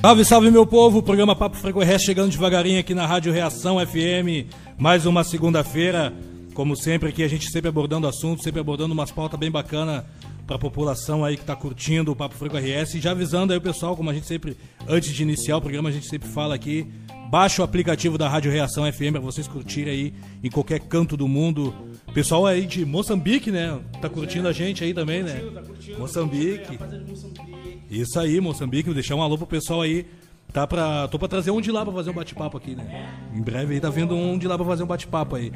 Salve, salve meu povo, o programa Papo Frequência chegando devagarinho aqui na Rádio Reação FM, mais uma segunda-feira, como sempre aqui a gente sempre abordando assuntos, sempre abordando umas pautas bem bacanas para a população aí que está curtindo o Papo Freco RS e já avisando aí o pessoal, como a gente sempre, antes de iniciar o programa, a gente sempre fala aqui, baixa o aplicativo da Rádio Reação FM para vocês curtirem aí em qualquer canto do mundo. Pessoal aí de Moçambique, né? Tá curtindo a gente aí também, né? Moçambique. Isso aí, Moçambique, vou deixar um alô pro pessoal aí. Tá pra, tô pra trazer um de lá pra fazer um bate-papo aqui, né? Em breve aí tá vindo um de lá pra fazer um bate-papo aí.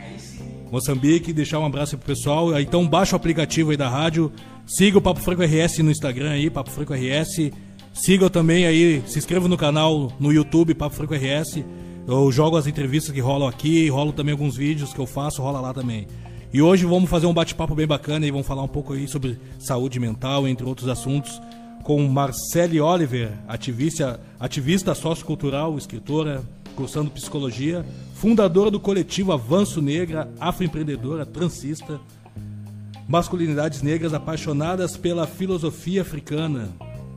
Moçambique, deixar um abraço aí pro pessoal. Então baixa o aplicativo aí da rádio. Siga o Papo Franco RS no Instagram aí, Papo Franco RS. Siga também aí, se inscreva no canal no YouTube, Papo Franco RS. Eu jogo as entrevistas que rolam aqui, rolo também alguns vídeos que eu faço, rola lá também. E hoje vamos fazer um bate-papo bem bacana e vamos falar um pouco aí sobre saúde mental, entre outros assuntos, com Marcele Oliver, ativista, ativista sociocultural, escritora, cursando psicologia, fundadora do coletivo Avanço Negra, afroempreendedora, transista, masculinidades negras apaixonadas pela filosofia africana.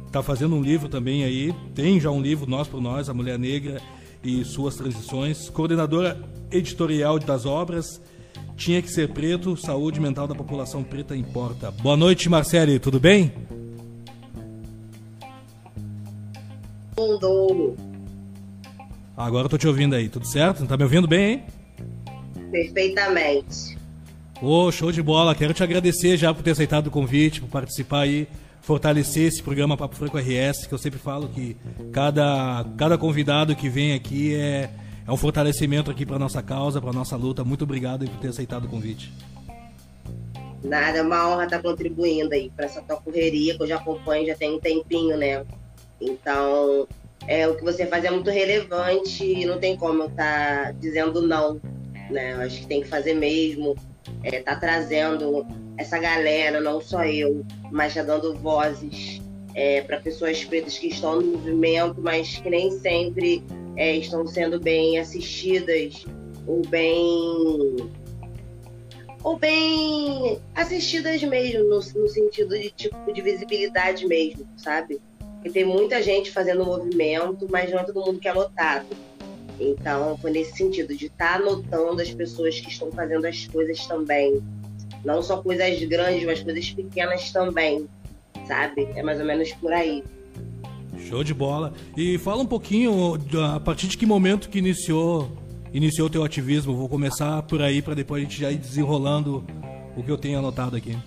Está fazendo um livro também aí, tem já um livro, Nós por Nós, A Mulher Negra e Suas Transições, coordenadora editorial das obras, Tinha que Ser Preto, Saúde Mental da População Preta Importa. Boa noite, Marcele, tudo bem? Mundo. Agora eu tô te ouvindo aí, tudo certo? Tá me ouvindo bem, hein? Perfeitamente. Ô, oh, show de bola. Quero te agradecer já por ter aceitado o convite, por participar aí, fortalecer esse programa Papo Franco RS, que eu sempre falo que cada, cada convidado que vem aqui é, é um fortalecimento aqui para nossa causa, para nossa luta. Muito obrigado por ter aceitado o convite. Nada, é uma honra estar contribuindo aí para essa tua correria, que eu já acompanho já tem um tempinho, né? Então, é, o que você faz é muito relevante e não tem como eu estar tá dizendo não, né? Eu acho que tem que fazer mesmo, é, tá trazendo essa galera, não só eu, mas já dando vozes é, para pessoas pretas que estão no movimento, mas que nem sempre é, estão sendo bem assistidas ou bem ou bem assistidas mesmo no, no sentido de tipo de visibilidade mesmo, sabe? Porque tem muita gente fazendo movimento, mas não é todo mundo que é notado. Então, foi nesse sentido, de estar tá anotando as pessoas que estão fazendo as coisas também. Não só coisas grandes, mas coisas pequenas também, sabe? É mais ou menos por aí. Show de bola. E fala um pouquinho, a partir de que momento que iniciou iniciou o teu ativismo? Vou começar por aí para depois a gente já ir desenrolando o que eu tenho anotado aqui.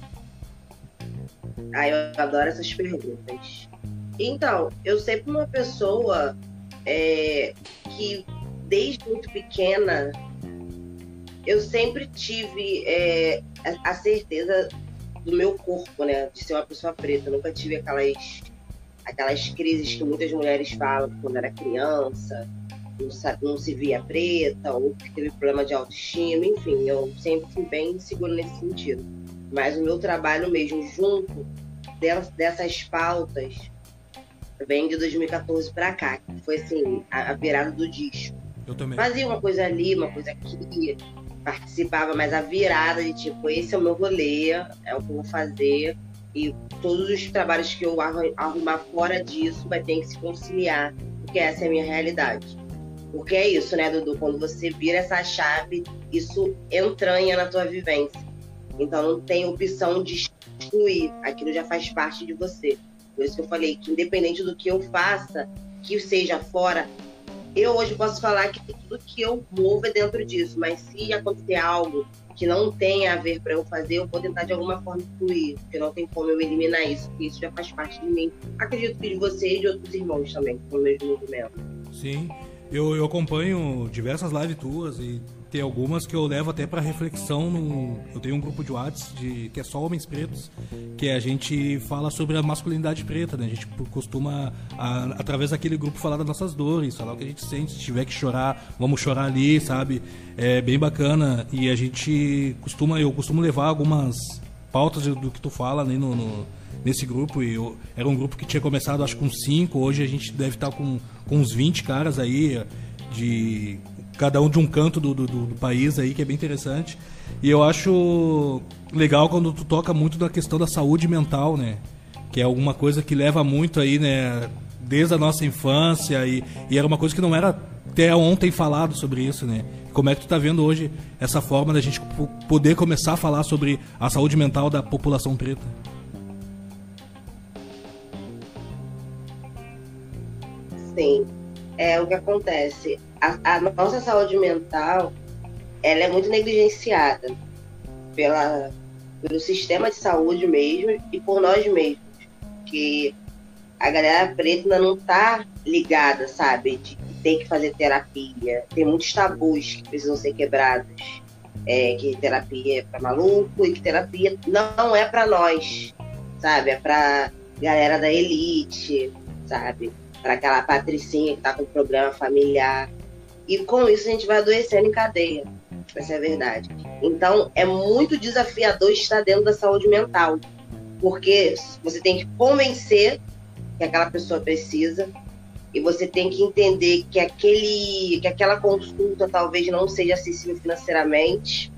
Ah, eu adoro essas perguntas. Então, eu sempre uma pessoa é, que desde muito pequena eu sempre tive é, a certeza do meu corpo, né? De ser uma pessoa preta. Eu nunca tive aquelas, aquelas crises que muitas mulheres falam quando era criança, não, não se via preta, ou que teve problema de autoestima, enfim, eu sempre fui bem segura nesse sentido. Mas o meu trabalho mesmo junto dessas pautas vem de 2014 para cá, que foi assim, a, a, virada do disco. Eu também. Fazia uma coisa ali, uma coisa aqui, participava, mas a virada de tipo, esse é o meu rolê, é o que eu vou fazer, e todos os trabalhos que eu arrumar fora disso vai ter que se conciliar, porque essa é a minha realidade. Porque é isso, né, Dudu? Quando você vira essa chave, isso entranha na tua vivência. Então não tem opção de excluir, aquilo já faz parte de você. Por isso que eu falei que independente do que eu faça, que seja fora, eu hoje posso falar que tudo que eu movo é dentro disso, mas se acontecer algo que não tenha a ver para eu fazer, eu vou tentar de alguma forma incluir, porque não tem como eu eliminar isso, porque isso já faz parte de mim. Acredito que de você e de outros irmãos também, com o mesmo movimento. Sim, eu, eu acompanho diversas lives tuas e tem algumas que eu levo até para reflexão. No, eu tenho um grupo de WhatsApp de, que é só homens pretos, que a gente fala sobre a masculinidade preta, né? A gente costuma, a, através daquele grupo, falar das nossas dores, falar o que a gente sente. Se tiver que chorar, vamos chorar ali, sabe? É bem bacana. E a gente costuma, eu costumo levar algumas pautas do que tu fala né, no, no nesse grupo. E eu, era um grupo que tinha começado, acho, com cinco. Hoje a gente deve estar com, com uns 20 caras aí de cada um de um canto do, do, do, país aí, que é bem interessante. E eu acho legal quando tu toca muito na questão da saúde mental, né? Que é alguma coisa que leva muito aí, né? desde a nossa infância e, e era uma coisa que não era até ontem falado sobre isso, né? Como é que tu está vendo hoje essa forma da gente poder começar a falar sobre a saúde mental da população preta? Sim, é o que acontece. A, a nossa saúde mental, ela é muito negligenciada pela, pelo sistema de saúde mesmo e por nós mesmos, que a galera preta ainda não está ligada, sabe, de tem que fazer terapia. Tem muitos tabus que precisam ser quebrados. É, que terapia é para maluco e que terapia não é para nós, sabe? É para galera da elite, sabe? Para aquela patricinha que tá com problema familiar. E com isso a gente vai adoecendo em cadeia. Essa é a verdade. Então é muito desafiador estar dentro da saúde mental. Porque você tem que convencer que aquela pessoa precisa, e você tem que entender que aquele que aquela consulta talvez não seja acessível financeiramente.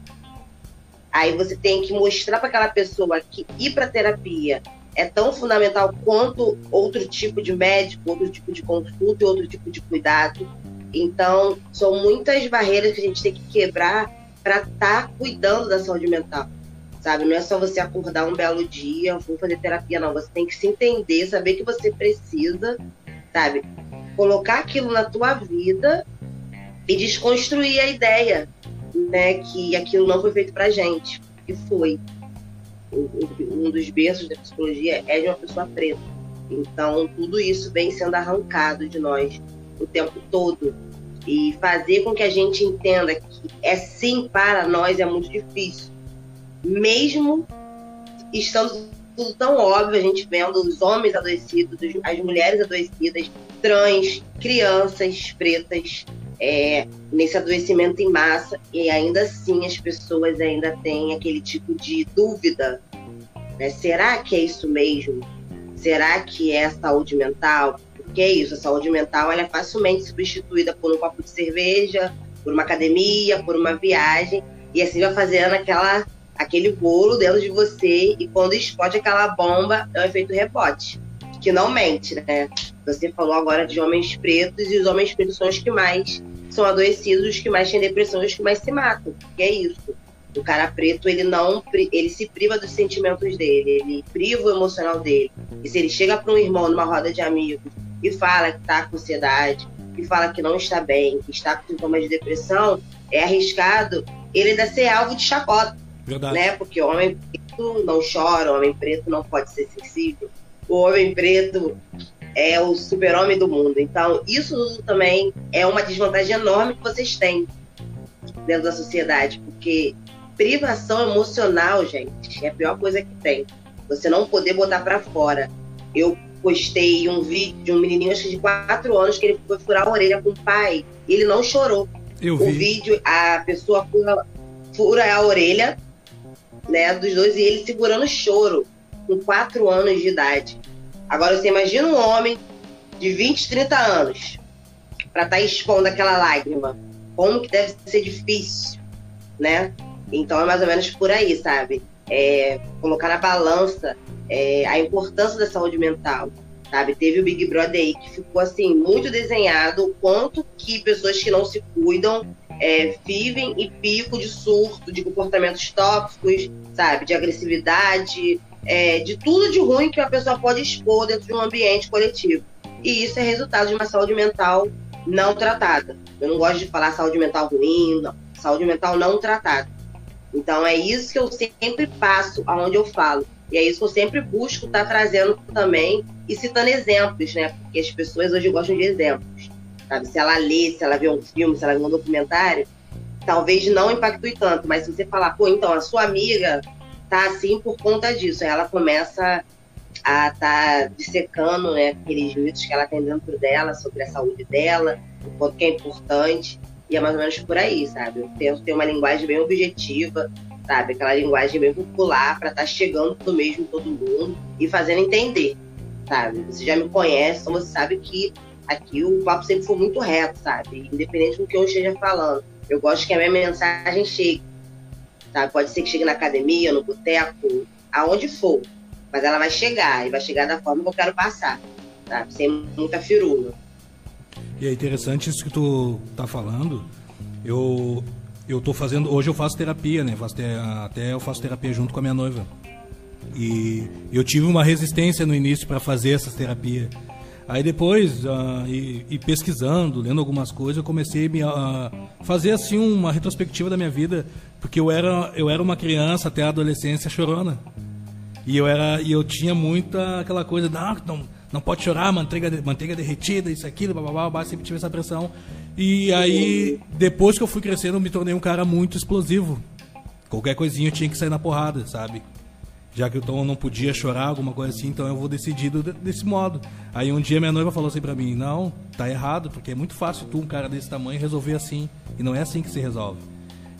Aí você tem que mostrar para aquela pessoa que ir para terapia é tão fundamental quanto outro tipo de médico, outro tipo de consulta e outro tipo de cuidado. Então, são muitas barreiras que a gente tem que quebrar para estar tá cuidando da saúde mental. Sabe? Não é só você acordar um belo dia, vou fazer terapia, não. Você tem que se entender, saber que você precisa sabe? Colocar aquilo na tua vida e desconstruir a ideia, né, que aquilo não foi feito pra gente, e foi. Um dos berços da psicologia é de uma pessoa preta. Então, tudo isso vem sendo arrancado de nós o tempo todo. E fazer com que a gente entenda que é sim para nós é muito difícil. Mesmo estando tudo tão óbvio, a gente vendo os homens adoecidos, as mulheres adoecidas, trans, crianças pretas, é, nesse adoecimento em massa, e ainda assim as pessoas ainda têm aquele tipo de dúvida. Né? Será que é isso mesmo? Será que é saúde mental? Porque é isso, a saúde mental ela é facilmente substituída por um copo de cerveja, por uma academia, por uma viagem, e assim vai fazendo aquela aquele bolo dentro de você e quando explode aquela bomba, é o efeito rebote, que não mente, né? Você falou agora de homens pretos e os homens pretos são os que mais são adoecidos, os que mais têm depressão, os que mais se matam. Que é isso. O cara preto, ele não, ele se priva dos sentimentos dele, ele priva o emocional dele. E se ele chega para um irmão numa roda de amigos e fala que está com ansiedade, que fala que não está bem, que está com sintomas de depressão, é arriscado ele ainda ser alvo de chacota. Verdade. Né? Porque o homem preto não chora, o homem preto não pode ser sensível. O homem preto é o super-homem do mundo. Então, isso também é uma desvantagem enorme que vocês têm dentro da sociedade, porque privação emocional, gente, é a pior coisa que tem. Você não poder botar para fora. Eu postei um vídeo de um menininho acho que de 4 anos que ele foi furar a orelha com o pai. Ele não chorou. Eu vi. O vídeo, a pessoa fura, fura a orelha né, dos dois, e ele segurando choro, com 4 anos de idade. Agora você imagina um homem de 20, 30 anos, para estar tá expondo aquela lágrima. Como que deve ser difícil, né? Então é mais ou menos por aí, sabe? É, colocar na balança é, a importância da saúde mental, sabe? Teve o Big Brother aí que ficou assim muito desenhado o quanto que pessoas que não se cuidam é, vivem e pico de surto, de comportamentos tóxicos, sabe? De agressividade, é, de tudo de ruim que a pessoa pode expor dentro de um ambiente coletivo. E isso é resultado de uma saúde mental não tratada. Eu não gosto de falar saúde mental ruim, não. Saúde mental não tratada. Então é isso que eu sempre passo aonde eu falo. E é isso que eu sempre busco estar tá trazendo também e citando exemplos, né? Porque as pessoas hoje gostam de exemplos sabe? Se ela lê, se ela vê um filme, se ela vê um documentário, talvez não impactue tanto, mas se você falar, pô, então a sua amiga tá assim por conta disso, aí ela começa a tá dissecando, né, aqueles mitos que ela tem dentro dela sobre a saúde dela, o quanto que é importante, e é mais ou menos por aí, sabe? Eu tento ter uma linguagem bem objetiva, sabe? Aquela linguagem bem popular para estar tá chegando no mesmo todo mundo e fazendo entender, sabe? Você já me conhece, então você sabe que aqui o papo sempre foi muito reto, sabe? Independente do que eu esteja falando. Eu gosto que a minha mensagem chegue. Sabe? Pode ser que chegue na academia, no boteco, aonde for. Mas ela vai chegar, e vai chegar da forma que eu quero passar. sabe? Sem muita firula. E é interessante isso que tu tá falando. Eu eu tô fazendo, hoje eu faço terapia, né? Faço ter, até eu faço terapia junto com a minha noiva. E eu tive uma resistência no início para fazer essa terapia. Aí depois, uh, e, e, pesquisando, lendo algumas coisas, eu comecei a uh, fazer assim uma retrospectiva da minha vida, porque eu era, eu era uma criança até a adolescência chorona. E eu era, e eu tinha muita aquela coisa, não, não, não pode chorar, manteiga, manteiga derretida, isso aquilo, blá, blá, blá, sempre tive essa pressão. E aí, depois que eu fui crescendo, eu me tornei um cara muito explosivo. Qualquer coisinha eu tinha que sair na porrada, sabe? já que o Tom não podia chorar, alguma coisa assim, então eu vou decidido desse modo. Aí um dia minha noiva falou assim pra mim, não, tá errado, porque é muito fácil tu, um cara desse tamanho, resolver assim. E não é assim que se resolve.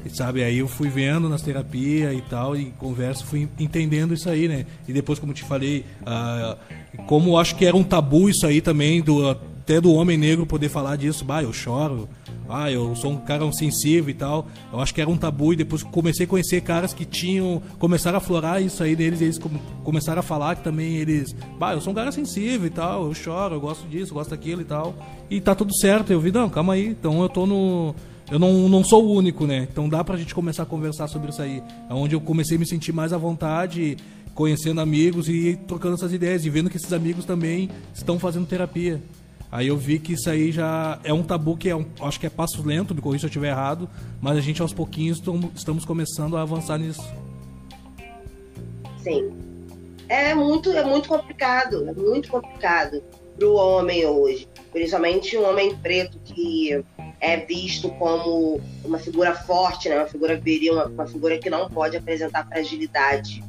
E, sabe, aí eu fui vendo nas terapias e tal, e converso, fui entendendo isso aí, né? E depois, como te falei, uh, como acho que era um tabu isso aí também, do, até do homem negro poder falar disso, bah, eu choro, ah, eu sou um cara sensível e tal. Eu acho que era um tabu e depois comecei a conhecer caras que tinham, começaram a florar isso aí deles e eles começaram a falar que também eles, bah, eu sou um cara sensível e tal, eu choro, eu gosto disso, eu gosto daquilo e tal. E tá tudo certo. Eu vi, não, calma aí. Então eu tô no eu não, não sou o único, né? Então dá pra gente começar a conversar sobre isso aí. É onde eu comecei a me sentir mais à vontade, conhecendo amigos e trocando essas ideias e vendo que esses amigos também estão fazendo terapia. Aí eu vi que isso aí já é um tabu que é um, acho que é passo lento, me corrija se eu estiver errado, mas a gente aos pouquinhos estamos começando a avançar nisso. Sim. É muito, é muito complicado, é muito complicado para o homem hoje, principalmente um homem preto que é visto como uma figura forte, né? uma figura viril, uma, uma figura que não pode apresentar fragilidade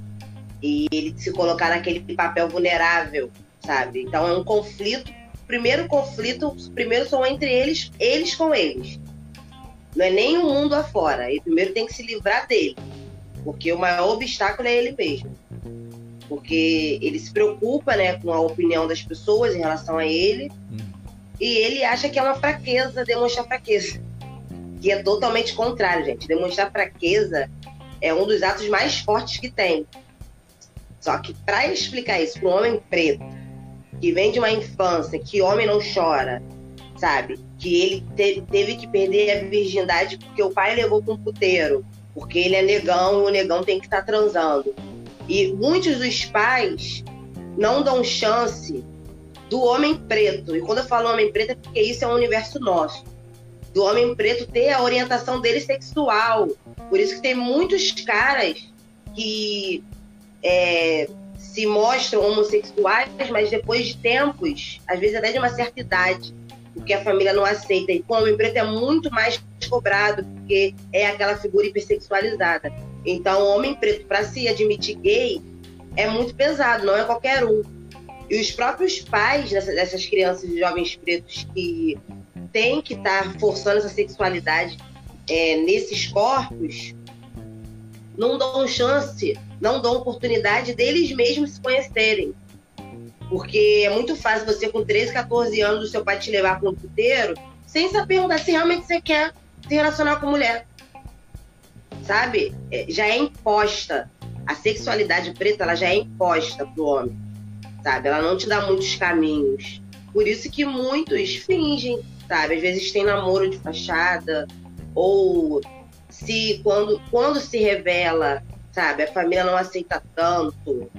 e ele se colocar naquele papel vulnerável, sabe? Então é um conflito primeiro conflito, os primeiros são entre eles, eles com eles. Não é nem o mundo afora. Ele primeiro tem que se livrar dele. Porque o maior obstáculo é ele mesmo. Porque ele se preocupa né, com a opinião das pessoas em relação a ele. Hum. E ele acha que é uma fraqueza demonstrar fraqueza. Que é totalmente contrário, gente. Demonstrar fraqueza é um dos atos mais fortes que tem. Só que para explicar isso para um homem preto, que vem de uma infância que homem não chora, sabe? Que ele te, teve que perder a virgindade porque o pai levou para um puteiro, porque ele é negão e o negão tem que estar tá transando. E muitos dos pais não dão chance do homem preto. E quando eu falo homem preto é porque isso é um universo nosso. Do homem preto ter a orientação dele sexual. Por isso que tem muitos caras que é, se mostram homossexuais, mas depois de tempos, às vezes até de uma certa idade, porque a família não aceita. E com o homem preto é muito mais cobrado, porque é aquela figura hipersexualizada. Então, o homem preto, para se admitir gay, é muito pesado, não é qualquer um. E os próprios pais dessas crianças e jovens pretos que têm que estar tá forçando essa sexualidade é, nesses corpos, não dão chance, não dão oportunidade deles mesmos se conhecerem. Porque é muito fácil você, com 13, 14 anos, o seu pai te levar para um puteiro sem saber perguntar se realmente você quer se relacionar com mulher. Sabe? É, já é imposta. A sexualidade preta ela já é imposta pro homem. Sabe? Ela não te dá muitos caminhos. Por isso que muitos fingem, sabe? Às vezes tem namoro de fachada, ou se quando, quando se revela, sabe, a família não aceita tanto.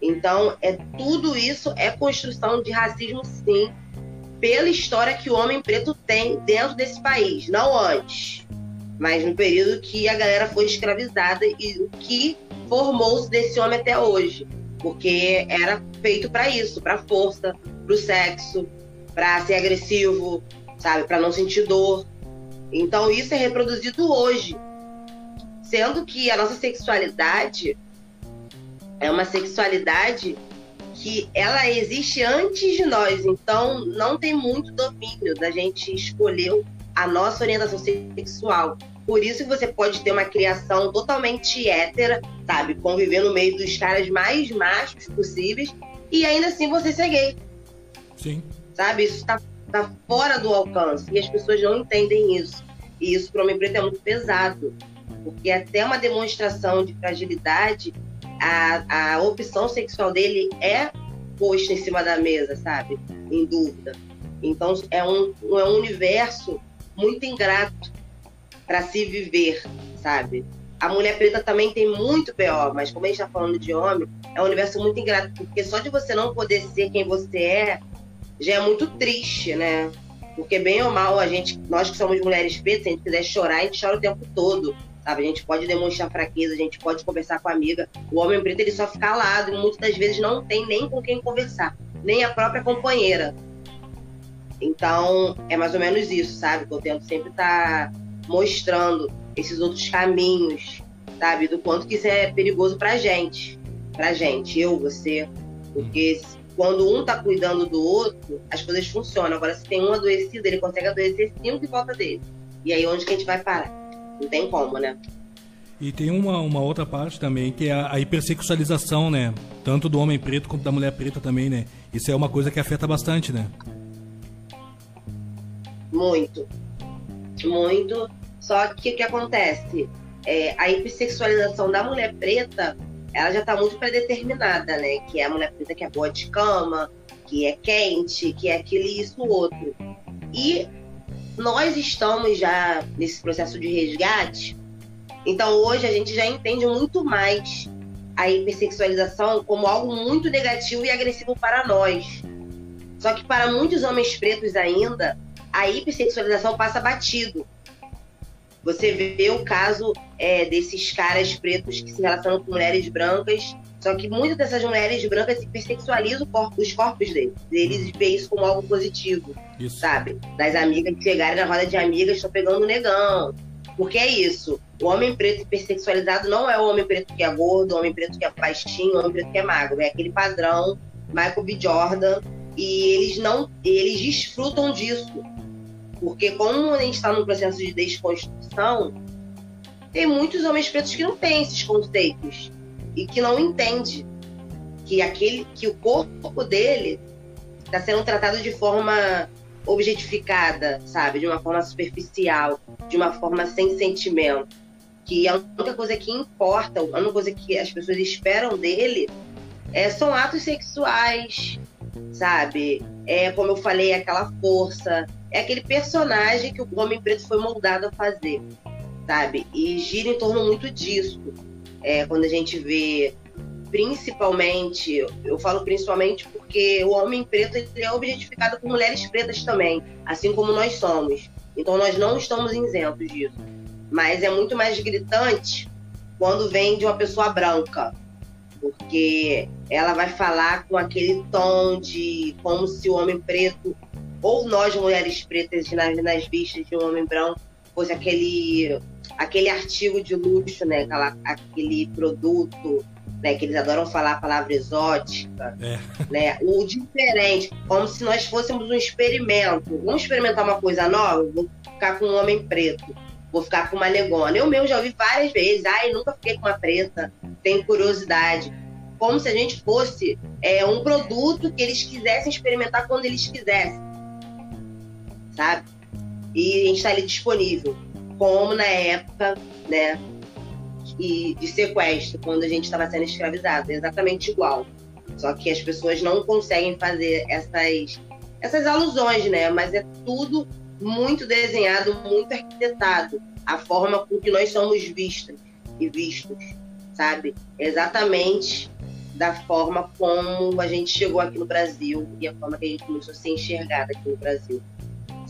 Então, é tudo isso é construção de racismo, sim, pela história que o homem preto tem dentro desse país, não antes, mas no período que a galera foi escravizada e o que formou-se desse homem até hoje, porque era feito para isso, para força, para o sexo, para ser agressivo, sabe, para não sentir dor. Então isso é reproduzido hoje. Sendo que a nossa sexualidade é uma sexualidade que ela existe antes de nós, então não tem muito domínio da gente escolher a nossa orientação sexual. Por isso que você pode ter uma criação totalmente hétera, sabe? Conviver no meio dos caras mais machos possíveis e ainda assim você ser gay. Sim. Sabe? Isso está tá fora do alcance e as pessoas não entendem isso. E isso para o homem preto é muito pesado, porque até uma demonstração de fragilidade, a, a opção sexual dele é posto em cima da mesa, sabe? Em dúvida. Então é um, é um universo muito ingrato para se viver, sabe? A mulher preta também tem muito BO, mas como a gente está falando de homem, é um universo muito ingrato, porque só de você não poder ser quem você é, já é muito triste, né? Porque bem ou mal, a gente, nós que somos mulheres pretas, se a gente quiser chorar, a gente chora o tempo todo. Sabe? A gente pode demonstrar fraqueza, a gente pode conversar com a amiga. O homem preto ele só fica calado e muitas das vezes não tem nem com quem conversar, nem a própria companheira. Então, é mais ou menos isso, sabe? Que eu tento sempre estar tá mostrando esses outros caminhos, sabe? Do quanto que isso é perigoso pra gente. Pra gente, eu, você. Porque quando um tá cuidando do outro, as coisas funcionam. Agora, se tem um adoecido, ele consegue adoecer cinco em volta dele. E aí, onde que a gente vai parar? Não tem como, né? E tem uma, uma outra parte também, que é a, a hipersexualização, né? Tanto do homem preto quanto da mulher preta também, né? Isso é uma coisa que afeta bastante, né? Muito. Muito. Só que o que acontece? É, a hipersexualização da mulher preta, ela já está muito predeterminada, né? Que é a mulher preta que é boa de cama, que é quente, que é aquele isso outro. E nós estamos já nesse processo de resgate, então hoje a gente já entende muito mais a hipersexualização como algo muito negativo e agressivo para nós. Só que para muitos homens pretos ainda, a hipersexualização passa batido. Você vê o caso é, desses caras pretos que se relacionam com mulheres brancas, só que muitas dessas mulheres brancas hipersexualizam corpo, os corpos deles. Eles veem isso como algo positivo, isso. sabe? Das amigas que chegarem na roda de amigas, estão pegando o negão. Porque é isso. O homem preto hipersexualizado não é o homem preto que é gordo, o homem preto que é baixinho, o homem preto que é magro. É aquele padrão Michael B. Jordan. E eles não. Eles desfrutam disso. Porque como a gente está num processo de desconstrução, tem muitos homens pretos que não têm esses conceitos e que não entende que aquele que o corpo dele está sendo tratado de forma objetificada, sabe, de uma forma superficial, de uma forma sem sentimento, que a única coisa que importa, a única coisa que as pessoas esperam dele é, são atos sexuais, sabe? É como eu falei, aquela força, é aquele personagem que o homem preto foi moldado a fazer, sabe? E gira em torno muito disso. É, quando a gente vê, principalmente, eu falo principalmente porque o homem preto é objetificado por mulheres pretas também, assim como nós somos. Então nós não estamos isentos disso. Mas é muito mais gritante quando vem de uma pessoa branca, porque ela vai falar com aquele tom de como se o homem preto ou nós mulheres pretas nas, nas vistas de um homem branco fosse aquele aquele artigo de luxo, né? Aquela, aquele produto, né? Que eles adoram falar a palavra exótica, é. né? O diferente, como se nós fôssemos um experimento. Vamos experimentar uma coisa nova? Vou ficar com um homem preto, vou ficar com uma negona. Eu mesmo já ouvi várias vezes, ai, nunca fiquei com uma preta, tenho curiosidade. Como se a gente fosse é, um produto que eles quisessem experimentar quando eles quisessem sabe? E a gente está ali disponível, como na época, né? E de sequestro, quando a gente estava sendo escravizado, é exatamente igual. Só que as pessoas não conseguem fazer essas, essas alusões, né? Mas é tudo muito desenhado, muito arquitetado. A forma com que nós somos vistas e vistos, sabe? Exatamente da forma como a gente chegou aqui no Brasil e a forma que a gente começou a ser enxergada aqui no Brasil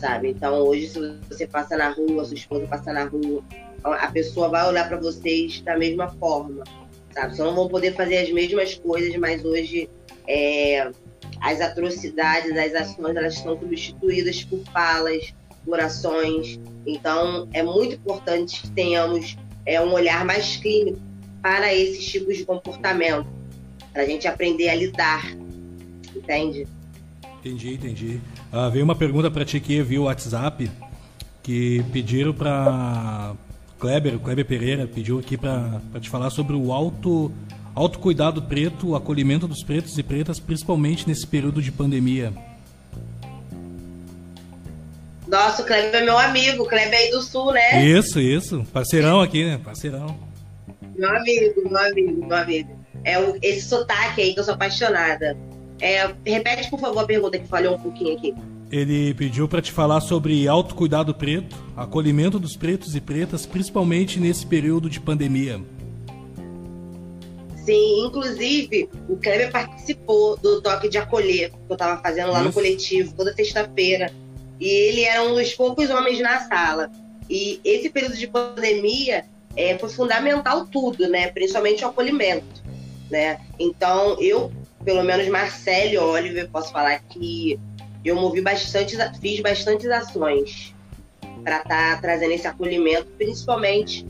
sabe? Então hoje se você passa na rua, sua esposa passa na rua, a pessoa vai olhar para vocês da mesma forma, sabe? Só não vão poder fazer as mesmas coisas, mas hoje é, as atrocidades, as ações, elas estão substituídas por falas, por ações. Então é muito importante que tenhamos é, um olhar mais clínico para esses tipos de comportamento, para a gente aprender a lidar, entende? Entendi, entendi. Uh, veio uma pergunta para ti aqui via WhatsApp que pediram para Kleber, Kleber Pereira pediu aqui para te falar sobre o auto autocuidado preto, o acolhimento dos pretos e pretas, principalmente nesse período de pandemia. Nossa, o Kleber é meu amigo, o Kleber é aí do Sul, né? Isso, isso. Parceirão aqui, né? Parceirão. Meu amigo, meu amigo, meu amigo. É o, esse sotaque aí que eu sou apaixonada. É, repete, por favor, a pergunta que falhou um pouquinho aqui. Ele pediu para te falar sobre autocuidado preto, acolhimento dos pretos e pretas, principalmente nesse período de pandemia. Sim, inclusive o Kleber participou do toque de acolher que eu estava fazendo lá Isso. no coletivo toda sexta-feira. E ele era um dos poucos homens na sala. E esse período de pandemia é, foi fundamental tudo, né? Principalmente o acolhimento, né? Então eu, pelo menos Marcelo Oliver, posso falar que eu movi bastante, fiz bastantes ações para estar tá trazendo esse acolhimento, principalmente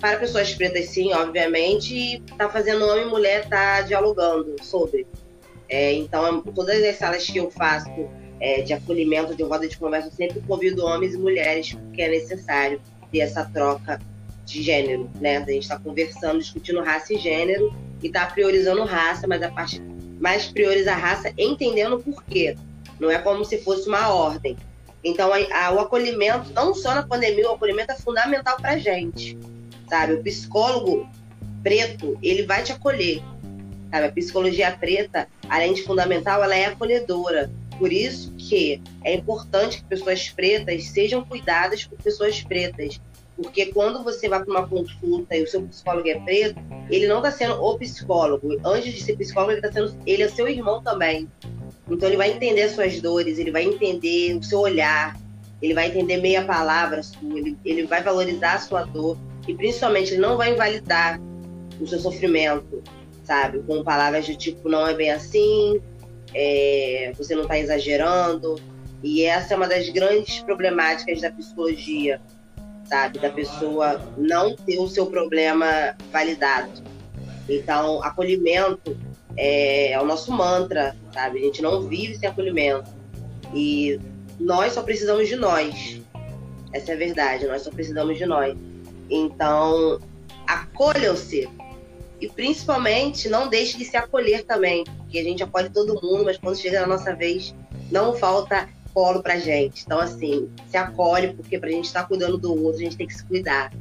para pessoas pretas, sim, obviamente, e tá fazendo homem e mulher tá dialogando sobre. É, então, todas as salas que eu faço é, de acolhimento, de roda de conversa, sempre convido homens e mulheres, porque é necessário ter essa troca de gênero, né? A gente está conversando, discutindo raça e gênero, e está priorizando raça, mas a parte mais prioriza a raça, entendendo o porquê. Não é como se fosse uma ordem. Então, a, a, o acolhimento, não só na pandemia, o acolhimento é fundamental para a gente sabe? O psicólogo preto, ele vai te acolher, sabe? A psicologia preta, além de fundamental, ela é acolhedora. Por isso que é importante que pessoas pretas sejam cuidadas por pessoas pretas. Porque quando você vai para uma consulta e o seu psicólogo é preto, ele não está sendo o psicólogo. Antes de ser psicólogo, ele está sendo. Ele é seu irmão também. Então ele vai entender as suas dores, ele vai entender o seu olhar, ele vai entender meia palavra sua, ele, ele vai valorizar a sua dor e principalmente ele não vai invalidar o seu sofrimento, sabe? Com palavras de tipo, não é bem assim, é, você não está exagerando. E essa é uma das grandes problemáticas da psicologia, sabe? Da pessoa não ter o seu problema validado. Então, acolhimento é, é o nosso mantra, sabe? A gente não vive sem acolhimento. E nós só precisamos de nós. Essa é a verdade, nós só precisamos de nós. Então, acolham-se. E principalmente, não deixe de se acolher também, porque a gente acolhe todo mundo, mas quando chega na nossa vez, não falta colo pra gente. Então, assim, se acolhe, porque pra gente estar tá cuidando do outro, a gente tem que se cuidar.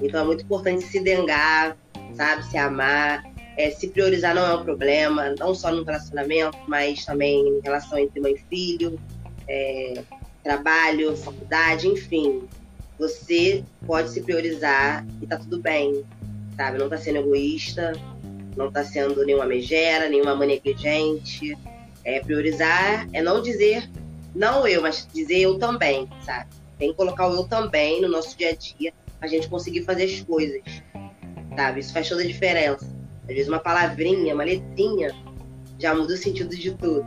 Então, é muito importante se dengar, sabe? Se amar. É, se priorizar não é um problema, não só no relacionamento, mas também em relação entre mãe e filho, é, trabalho, faculdade, enfim você pode se priorizar e tá tudo bem, sabe? Não tá sendo egoísta, não tá sendo nenhuma megera, nenhuma negligente. É, priorizar é não dizer não eu, mas dizer eu também, sabe? Tem que colocar o eu também no nosso dia a dia a gente conseguir fazer as coisas, sabe? Isso faz toda a diferença. Às vezes uma palavrinha, uma letrinha já muda o sentido de tudo.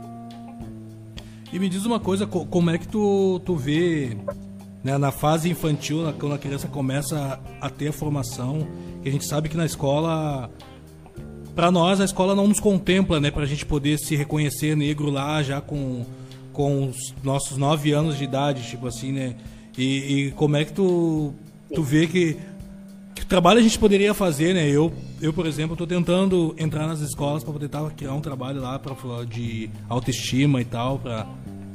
E me diz uma coisa, como é que tu, tu vê né, na fase infantil, quando a criança começa a ter a formação, que a gente sabe que na escola, para nós, a escola não nos contempla, né, para a gente poder se reconhecer negro lá já com, com os nossos nove anos de idade, tipo assim, né? E, e como é que tu, tu vê que, que trabalho a gente poderia fazer, né? Eu, eu por exemplo, estou tentando entrar nas escolas para poder tá, criar um trabalho lá pra, de autoestima e tal, para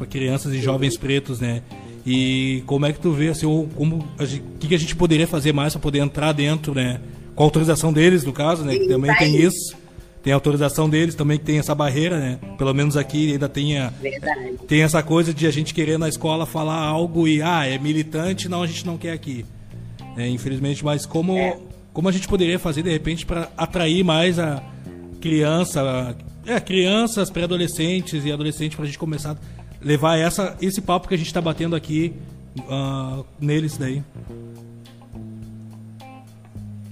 crianças e jovens pretos, né? E como é que tu vê, assim, ou como o que, que a gente poderia fazer mais para poder entrar dentro, né? Com a autorização deles, no caso, né? Que também tem isso. Tem a autorização deles também que tem essa barreira, né? Pelo menos aqui ainda tem, a, tem essa coisa de a gente querer na escola falar algo e, ah, é militante, não, a gente não quer aqui. É, infelizmente, mas como, é. como a gente poderia fazer, de repente, para atrair mais a criança, é, crianças, pré-adolescentes e adolescentes, para a gente começar levar essa, esse papo que a gente está batendo aqui uh, neles daí.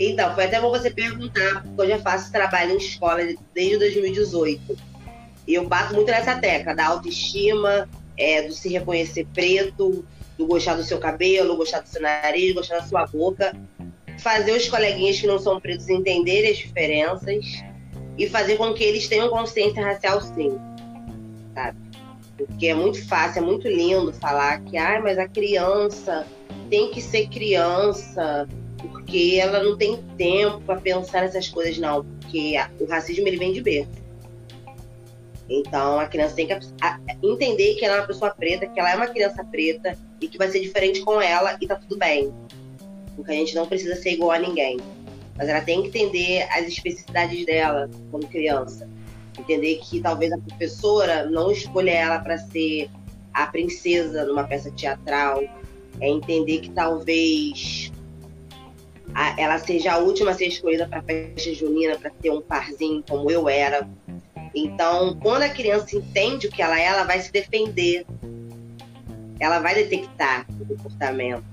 Então, foi até bom você perguntar, porque eu já faço trabalho em escola desde 2018. E eu bato muito nessa tecla da autoestima, é, do se reconhecer preto, do gostar do seu cabelo, gostar do seu nariz, gostar da sua boca. Fazer os coleguinhas que não são pretos entenderem as diferenças e fazer com que eles tenham consciência racial sim, sabe? Porque é muito fácil, é muito lindo falar que, ah, mas a criança tem que ser criança, porque ela não tem tempo para pensar nessas coisas, não. Porque o racismo ele vem de berço. Então a criança tem que entender que ela é uma pessoa preta, que ela é uma criança preta e que vai ser diferente com ela e tá tudo bem. Porque a gente não precisa ser igual a ninguém. Mas ela tem que entender as especificidades dela como criança. Entender que talvez a professora não escolha ela para ser a princesa numa peça teatral. É entender que talvez a, ela seja a última a ser escolhida para a festa junina, para ter um parzinho como eu era. Então, quando a criança entende o que ela é, ela vai se defender. Ela vai detectar o comportamento.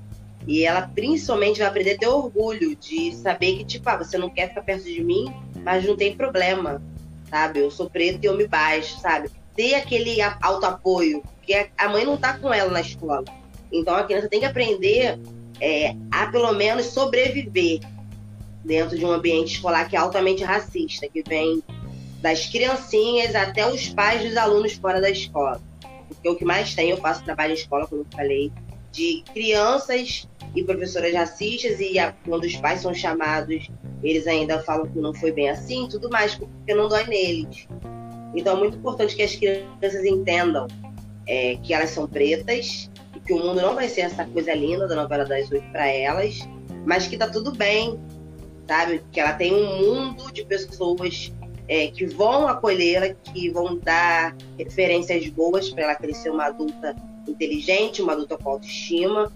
E ela principalmente vai aprender a ter orgulho de saber que, tipo, ah, você não quer ficar perto de mim, mas não tem problema, sabe? Eu sou preto e eu me baixo, sabe? Ter aquele auto-apoio, porque a mãe não tá com ela na escola. Então a criança tem que aprender é, a pelo menos sobreviver dentro de um ambiente escolar que é altamente racista, que vem das criancinhas até os pais dos alunos fora da escola. Porque o que mais tem, eu faço trabalho em escola, como eu falei, de crianças e professoras racistas, e a, quando os pais são chamados, eles ainda falam que não foi bem assim, tudo mais, porque não dói neles. Então é muito importante que as crianças entendam é, que elas são pretas, que o mundo não vai ser essa coisa linda da novela das oito para elas, mas que tá tudo bem, sabe? Que ela tem um mundo de pessoas é, que vão acolhê-la, que vão dar referências boas para ela crescer uma adulta inteligente, uma adulta com autoestima.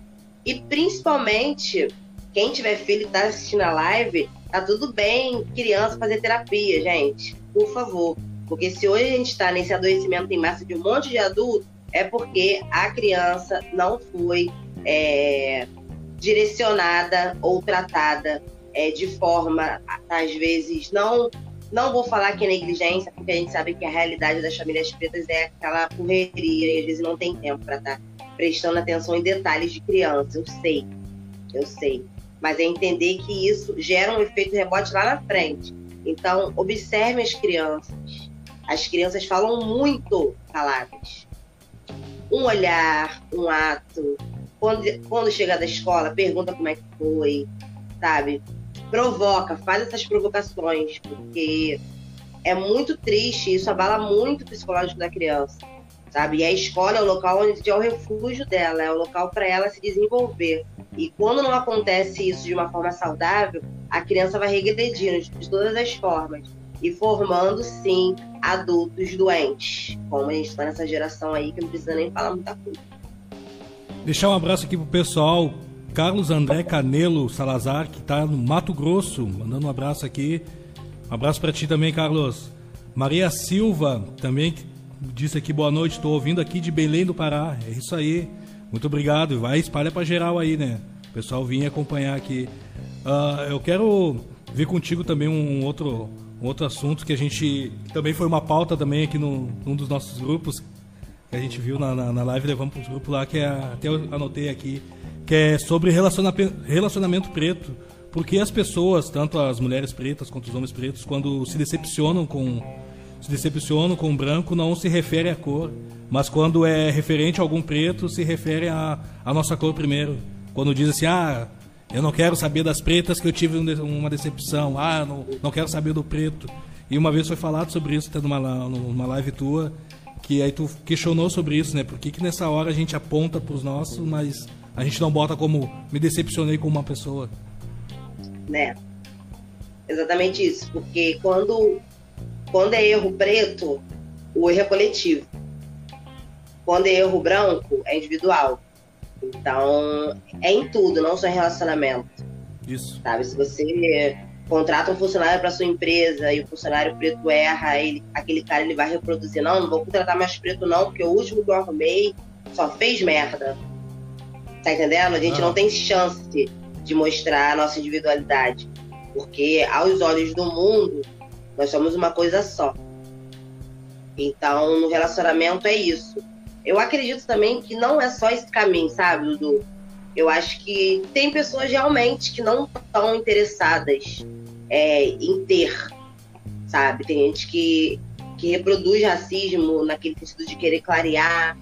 E principalmente, quem tiver filho e tá assistindo a live, tá tudo bem, criança, fazer terapia, gente. Por favor. Porque se hoje a gente está nesse adoecimento em massa de um monte de adultos, é porque a criança não foi é, direcionada ou tratada é, de forma, às vezes, não. Não vou falar que é negligência, porque a gente sabe que a realidade das famílias pretas é aquela correria e às vezes não tem tempo para estar tá prestando atenção em detalhes de criança. Eu sei, eu sei. Mas é entender que isso gera um efeito rebote lá na frente. Então, observe as crianças. As crianças falam muito palavras um olhar, um ato. Quando, quando chega da escola, pergunta como é que foi, sabe? Provoca, faz essas provocações, porque é muito triste, isso abala muito o psicológico da criança, sabe? E a escola é o local onde é o refúgio dela, é o local para ela se desenvolver. E quando não acontece isso de uma forma saudável, a criança vai regredindo de todas as formas e formando, sim, adultos doentes. Como a gente está nessa geração aí que não precisa nem falar muita coisa. Deixar um abraço aqui pro pessoal. Carlos André Canelo Salazar, que está no Mato Grosso, mandando um abraço aqui. Um abraço para ti também, Carlos. Maria Silva, também disse aqui boa noite, estou ouvindo aqui de Belém do Pará. É isso aí. Muito obrigado. Vai, espalha para geral aí, né? O pessoal vinha acompanhar aqui. Uh, eu quero ver contigo também um outro um outro assunto que a gente também foi uma pauta também aqui no, num dos nossos grupos que a gente viu na, na, na live levamos para os grupos lá que é até eu anotei aqui que é sobre relacionamento, relacionamento preto. Porque as pessoas tanto as mulheres pretas quanto os homens pretos quando se decepcionam com se decepcionam com o branco não se refere à cor mas quando é referente a algum preto se refere à, à nossa cor primeiro. Quando diz assim ah eu não quero saber das pretas que eu tive uma decepção. Ah, não, não quero saber do preto. E uma vez foi falado sobre isso, numa, numa live tua, que aí tu questionou sobre isso, né? Por que, que nessa hora a gente aponta para os nossos, mas a gente não bota como me decepcionei com uma pessoa? Né? Exatamente isso. Porque quando, quando é erro preto, o erro é coletivo. Quando é erro branco, é individual. Então, é em tudo, não só em relacionamento. Isso. Sabe, se você contrata um funcionário para sua empresa e o funcionário preto erra, ele, aquele cara ele vai reproduzir, não, não vou contratar mais preto não, porque o último que eu arrumei só fez merda. Tá entendendo? A gente ah. não tem chance de mostrar a nossa individualidade, porque aos olhos do mundo, nós somos uma coisa só. Então, no relacionamento é isso eu acredito também que não é só esse caminho, sabe, Dudu? Eu acho que tem pessoas realmente que não estão interessadas é, em ter, sabe? Tem gente que, que reproduz racismo naquele sentido de querer clarear.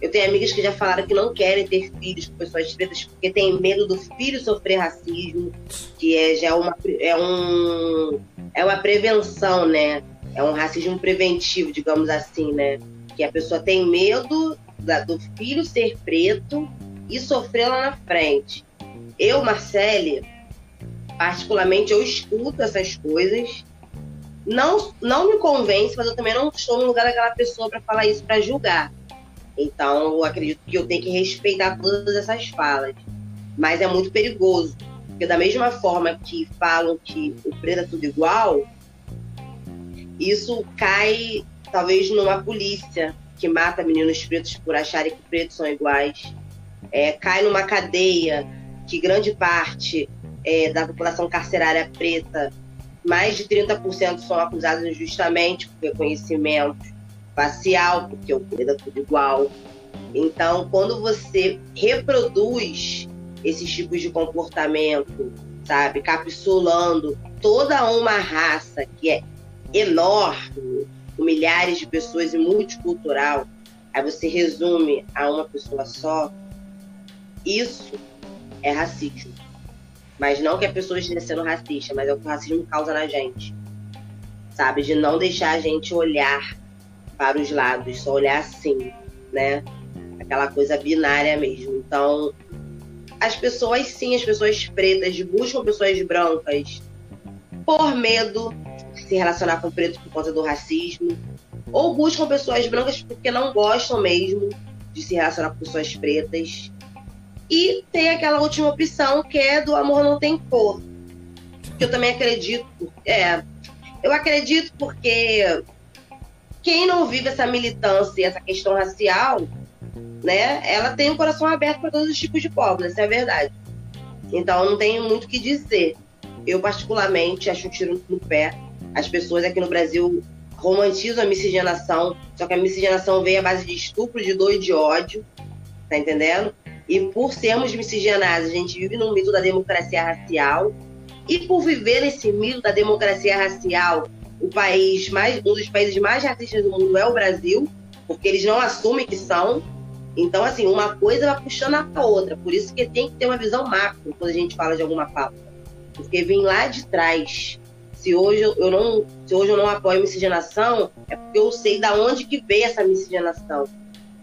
Eu tenho amigas que já falaram que não querem ter filhos com pessoas pretas porque tem medo do filho sofrer racismo, que é já uma, é um, é uma prevenção, né? É um racismo preventivo, digamos assim, né? Que a pessoa tem medo da, do filho ser preto e sofrer lá na frente. Eu, Marcele, particularmente, eu escuto essas coisas, não, não me convence, mas eu também não estou no lugar daquela pessoa para falar isso, para julgar. Então, eu acredito que eu tenho que respeitar todas essas falas. Mas é muito perigoso, porque da mesma forma que falam que o preto é tudo igual, isso cai talvez numa polícia que mata meninos pretos por acharem que pretos são iguais. É, cai numa cadeia que grande parte é, da população carcerária preta, mais de 30% são acusados injustamente por reconhecimento facial, porque o preto é tudo igual. Então, quando você reproduz esses tipos de comportamento, sabe, capsulando toda uma raça que é enorme, com milhares de pessoas e multicultural, aí você resume a uma pessoa só, isso é racismo. Mas não que a pessoa esteja sendo racista, mas é o que o racismo causa na gente. Sabe? De não deixar a gente olhar para os lados, só olhar assim, né? Aquela coisa binária mesmo. Então, as pessoas, sim, as pessoas pretas buscam pessoas brancas por medo se relacionar com preto por conta do racismo, ou buscam pessoas brancas porque não gostam mesmo de se relacionar com pessoas pretas. E tem aquela última opção que é do amor não tem cor. Que eu também acredito. É, eu acredito porque quem não vive essa militância essa questão racial né, ela tem o um coração aberto para todos os tipos de povos, essa é a verdade. Então, não tenho muito o que dizer. Eu, particularmente, acho um tiro no pé. As pessoas aqui no Brasil romantizam a miscigenação, só que a miscigenação veio à base de estupro, de dor e de ódio, tá entendendo? E por sermos miscigenados, a gente vive num mito da democracia racial. E por viver nesse mito da democracia racial, o país mais, um dos países mais racistas do mundo é o Brasil, porque eles não assumem que são, então, assim, uma coisa vai puxando a outra. Por isso que tem que ter uma visão macro quando a gente fala de alguma pauta. Porque vem lá de trás. Se hoje eu não, se hoje eu não apoio a miscigenação, é porque eu sei da onde que veio essa miscigenação.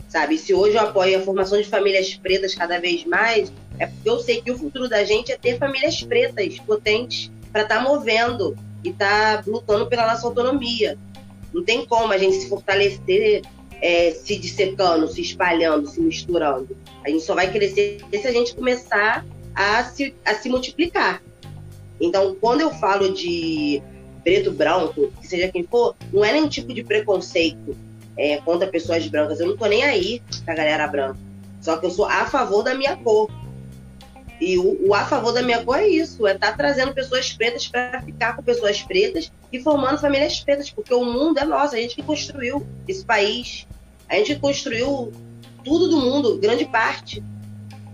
Sabe? Se hoje eu apoio a formação de famílias pretas cada vez mais, é porque eu sei que o futuro da gente é ter famílias pretas potentes para estar tá movendo e estar tá lutando pela nossa autonomia. Não tem como a gente se fortalecer é, se dissecando, se espalhando, se misturando. A gente só vai crescer se a gente começar a se, a se multiplicar. Então, quando eu falo de preto, branco, que seja quem for, não é nenhum tipo de preconceito é, contra pessoas brancas. Eu não tô nem aí pra galera branca. Só que eu sou a favor da minha cor. E o, o a favor da minha cor é isso, é estar tá trazendo pessoas pretas para ficar com pessoas pretas e formando famílias pretas, porque o mundo é nosso, a gente que construiu esse país, a gente construiu tudo do mundo, grande parte.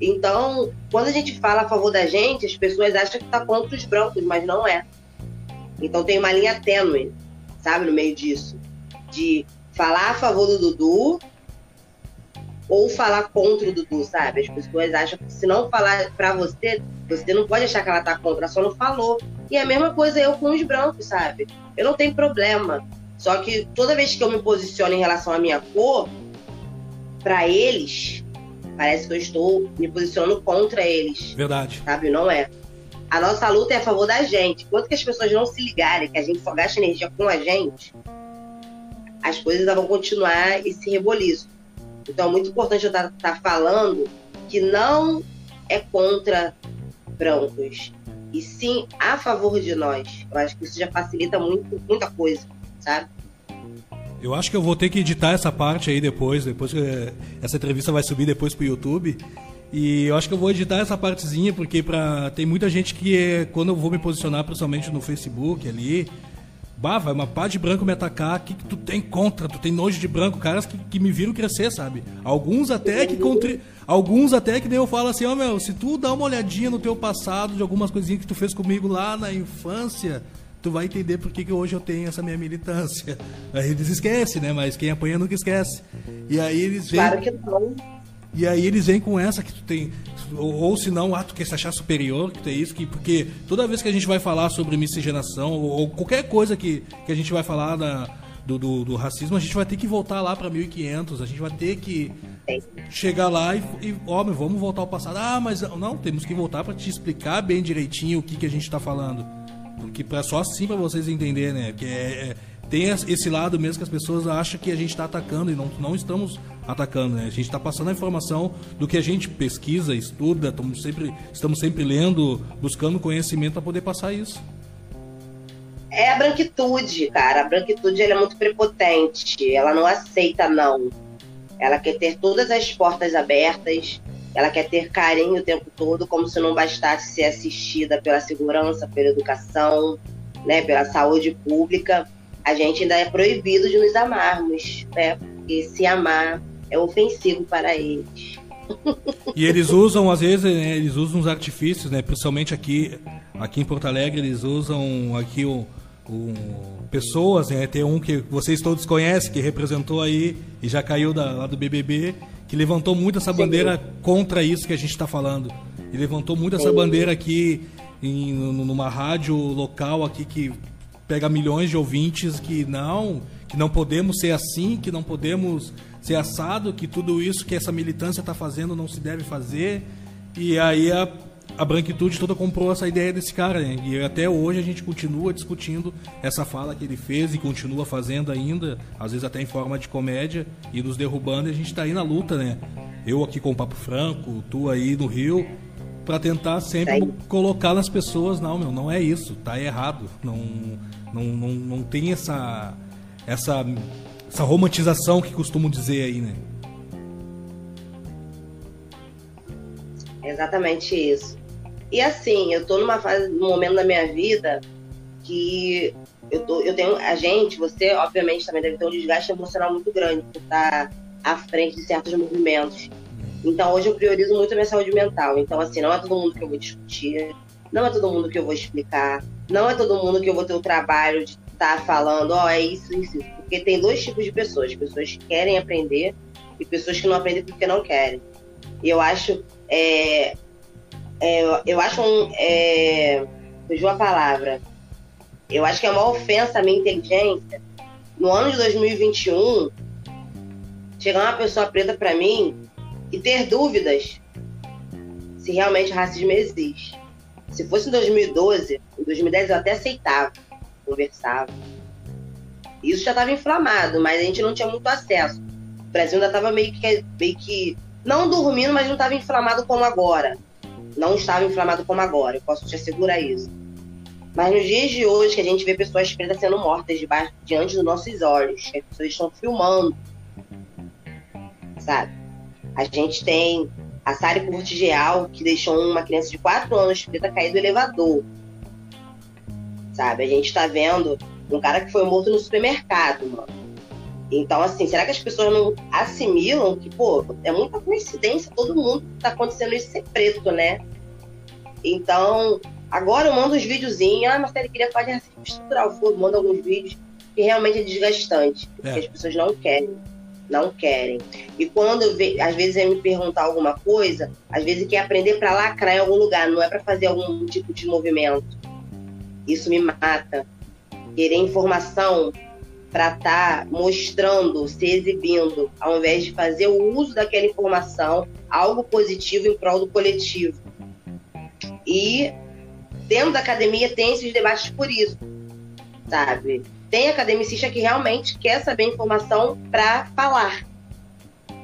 Então, quando a gente fala a favor da gente, as pessoas acham que está contra os brancos, mas não é. Então tem uma linha tênue, sabe, no meio disso. De falar a favor do Dudu ou falar contra o Dudu, sabe? As pessoas acham que se não falar pra você, você não pode achar que ela tá contra, só não falou. E é a mesma coisa eu com os brancos, sabe? Eu não tenho problema. Só que toda vez que eu me posiciono em relação à minha cor, para eles, parece que eu estou me posicionando contra eles. Verdade. Sabe? Não é. A nossa luta é a favor da gente. Enquanto que as pessoas não se ligarem, que a gente só gasta energia com a gente, as coisas vão continuar esse reboliço. Então é muito importante eu estar tá, tá falando que não é contra brancos, e sim a favor de nós. Eu acho que isso já facilita muito, muita coisa, sabe? Eu acho que eu vou ter que editar essa parte aí depois, depois que eh, essa entrevista vai subir depois pro YouTube. E eu acho que eu vou editar essa partezinha, porque pra, tem muita gente que, eh, quando eu vou me posicionar, principalmente no Facebook ali, Bah, vai uma pá de branco me atacar, o que, que tu tem contra? Tu tem nojo de branco, caras que, que me viram crescer, sabe? Alguns até que contri... Alguns até que nem eu falo assim, ó oh, meu, se tu dá uma olhadinha no teu passado de algumas coisinhas que tu fez comigo lá na infância, tu vai entender por que, que hoje eu tenho essa minha militância. Aí eles esquecem, né? Mas quem apanha nunca esquece. E aí eles veem... Claro que não. E aí eles vêm com essa que tu tem. Ou, ou se não, ah, tu quer se achar superior, que tem isso, que, porque toda vez que a gente vai falar sobre miscigenação, ou, ou qualquer coisa que, que a gente vai falar da, do, do, do, racismo, a gente vai ter que voltar lá para 1500, a gente vai ter que chegar lá e, e ó, meu, vamos voltar ao passado. Ah, mas não, temos que voltar para te explicar bem direitinho o que, que a gente está falando. Que pra, só assim para vocês entenderem, né? Que é, é, tem esse lado mesmo que as pessoas acham que a gente está atacando e não, não estamos atacando, né? A gente está passando a informação do que a gente pesquisa, estuda, estamos sempre, estamos sempre lendo, buscando conhecimento para poder passar isso. É a branquitude, cara. A branquitude é muito prepotente. Ela não aceita não. Ela quer ter todas as portas abertas. Ela quer ter carinho o tempo todo, como se não bastasse ser assistida pela segurança, pela educação, né, pela saúde pública. A gente ainda é proibido de nos amarmos, né? Porque se amar é ofensivo para eles. E eles usam, às vezes, né, eles usam os artifícios, né? Principalmente aqui, aqui em Porto Alegre, eles usam aqui o, o pessoas, né? Tem um que vocês todos conhecem, que representou aí e já caiu da, lá do BBB, que levantou muito essa bandeira contra isso que a gente está falando. E levantou muito essa bandeira aqui em, numa rádio local aqui que pega milhões de ouvintes que não, que não podemos ser assim, que não podemos ser assado, que tudo isso que essa militância está fazendo não se deve fazer. E aí a, a branquitude toda comprou essa ideia desse cara, né? E até hoje a gente continua discutindo essa fala que ele fez e continua fazendo ainda, às vezes até em forma de comédia, e nos derrubando, e a gente está aí na luta, né? Eu aqui com o Papo Franco, tu aí no Rio, para tentar sempre tá colocar nas pessoas, não, meu, não é isso, tá errado. Não, não, não, não tem essa, essa essa romantização que costumam dizer aí, né? Exatamente isso. E assim, eu tô numa fase, num momento da minha vida que eu, tô, eu tenho. A gente, você, obviamente, também deve ter um desgaste emocional muito grande por estar à frente de certos movimentos. Então, hoje eu priorizo muito a minha saúde mental. Então, assim, não é todo mundo que eu vou discutir, não é todo mundo que eu vou explicar, não é todo mundo que eu vou ter o trabalho de estar tá falando, ó, oh, é isso, isso, isso. Porque tem dois tipos de pessoas: pessoas que querem aprender e pessoas que não aprendem porque não querem. E eu acho. É, é, eu acho um. É, fugiu a palavra. Eu acho que é uma ofensa à minha inteligência. No ano de 2021, chegar uma pessoa preta para mim e ter dúvidas se realmente racismo existe. Se fosse em 2012, em 2010 eu até aceitava, conversava. Isso já estava inflamado, mas a gente não tinha muito acesso. O Brasil ainda estava meio que, meio que. Não dormindo, mas não estava inflamado como agora. Não estava inflamado como agora, eu posso te assegurar isso. Mas nos dias de hoje, que a gente vê pessoas pretas sendo mortas diante dos nossos olhos, que as pessoas estão filmando, sabe? A gente tem a Sari Curtigeal, que deixou uma criança de 4 anos preta cair do elevador. Sabe? A gente está vendo um cara que foi morto no supermercado, mano. Então, assim, será que as pessoas não assimilam que, pô, é muita coincidência todo mundo tá acontecendo isso ser preto, né? Então, agora eu mando uns videozinhos, ah, mas ele queria fazer racismo estrutural, eu mando alguns vídeos que realmente é desgastante, porque é. as pessoas não querem, não querem. E quando, ve, às vezes, é me perguntar alguma coisa, às vezes quer aprender para lacrar em algum lugar, não é para fazer algum tipo de movimento. Isso me mata querer informação para estar tá mostrando, se exibindo, ao invés de fazer o uso daquela informação, algo positivo em prol do coletivo. E dentro da academia tem esses debates por isso, sabe? Tem academicista que realmente quer saber informação para falar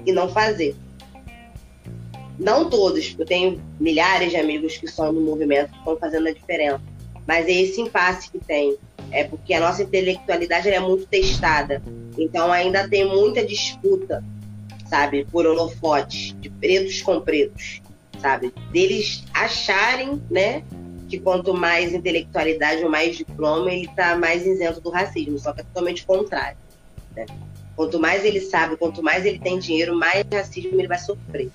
e não fazer. Não todos, eu tenho milhares de amigos que são no movimento que estão fazendo a diferença, mas é esse impasse que tem é porque a nossa intelectualidade é muito testada. Então ainda tem muita disputa, sabe, por holofotes, de pretos com pretos, sabe? Deles acharem, né, que quanto mais intelectualidade ou mais diploma, ele está mais isento do racismo, só que é totalmente contrário. Né? Quanto mais ele sabe, quanto mais ele tem dinheiro, mais racismo ele vai sofrer,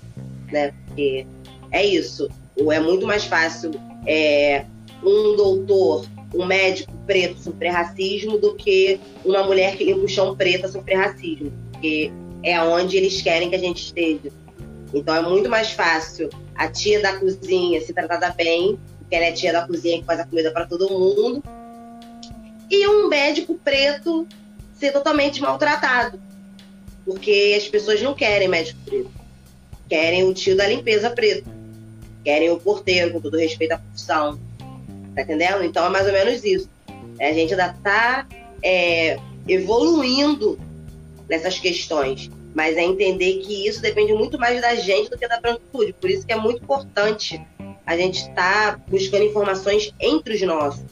né? Porque é isso. É muito mais fácil é, um doutor um médico preto sofrer racismo do que uma mulher que limpa o chão preta sofrer racismo, porque é onde eles querem que a gente esteja. Então é muito mais fácil a tia da cozinha ser tratada bem, porque ela é tia da cozinha que faz a comida para todo mundo, e um médico preto ser totalmente maltratado, porque as pessoas não querem médico preto, querem o tio da limpeza preto, querem o porteiro, com todo respeito à profissão, Tá entendendo? Então é mais ou menos isso. É, a gente ainda tá é, evoluindo nessas questões. Mas é entender que isso depende muito mais da gente do que da branquitude. Por isso que é muito importante a gente estar tá buscando informações entre os nossos.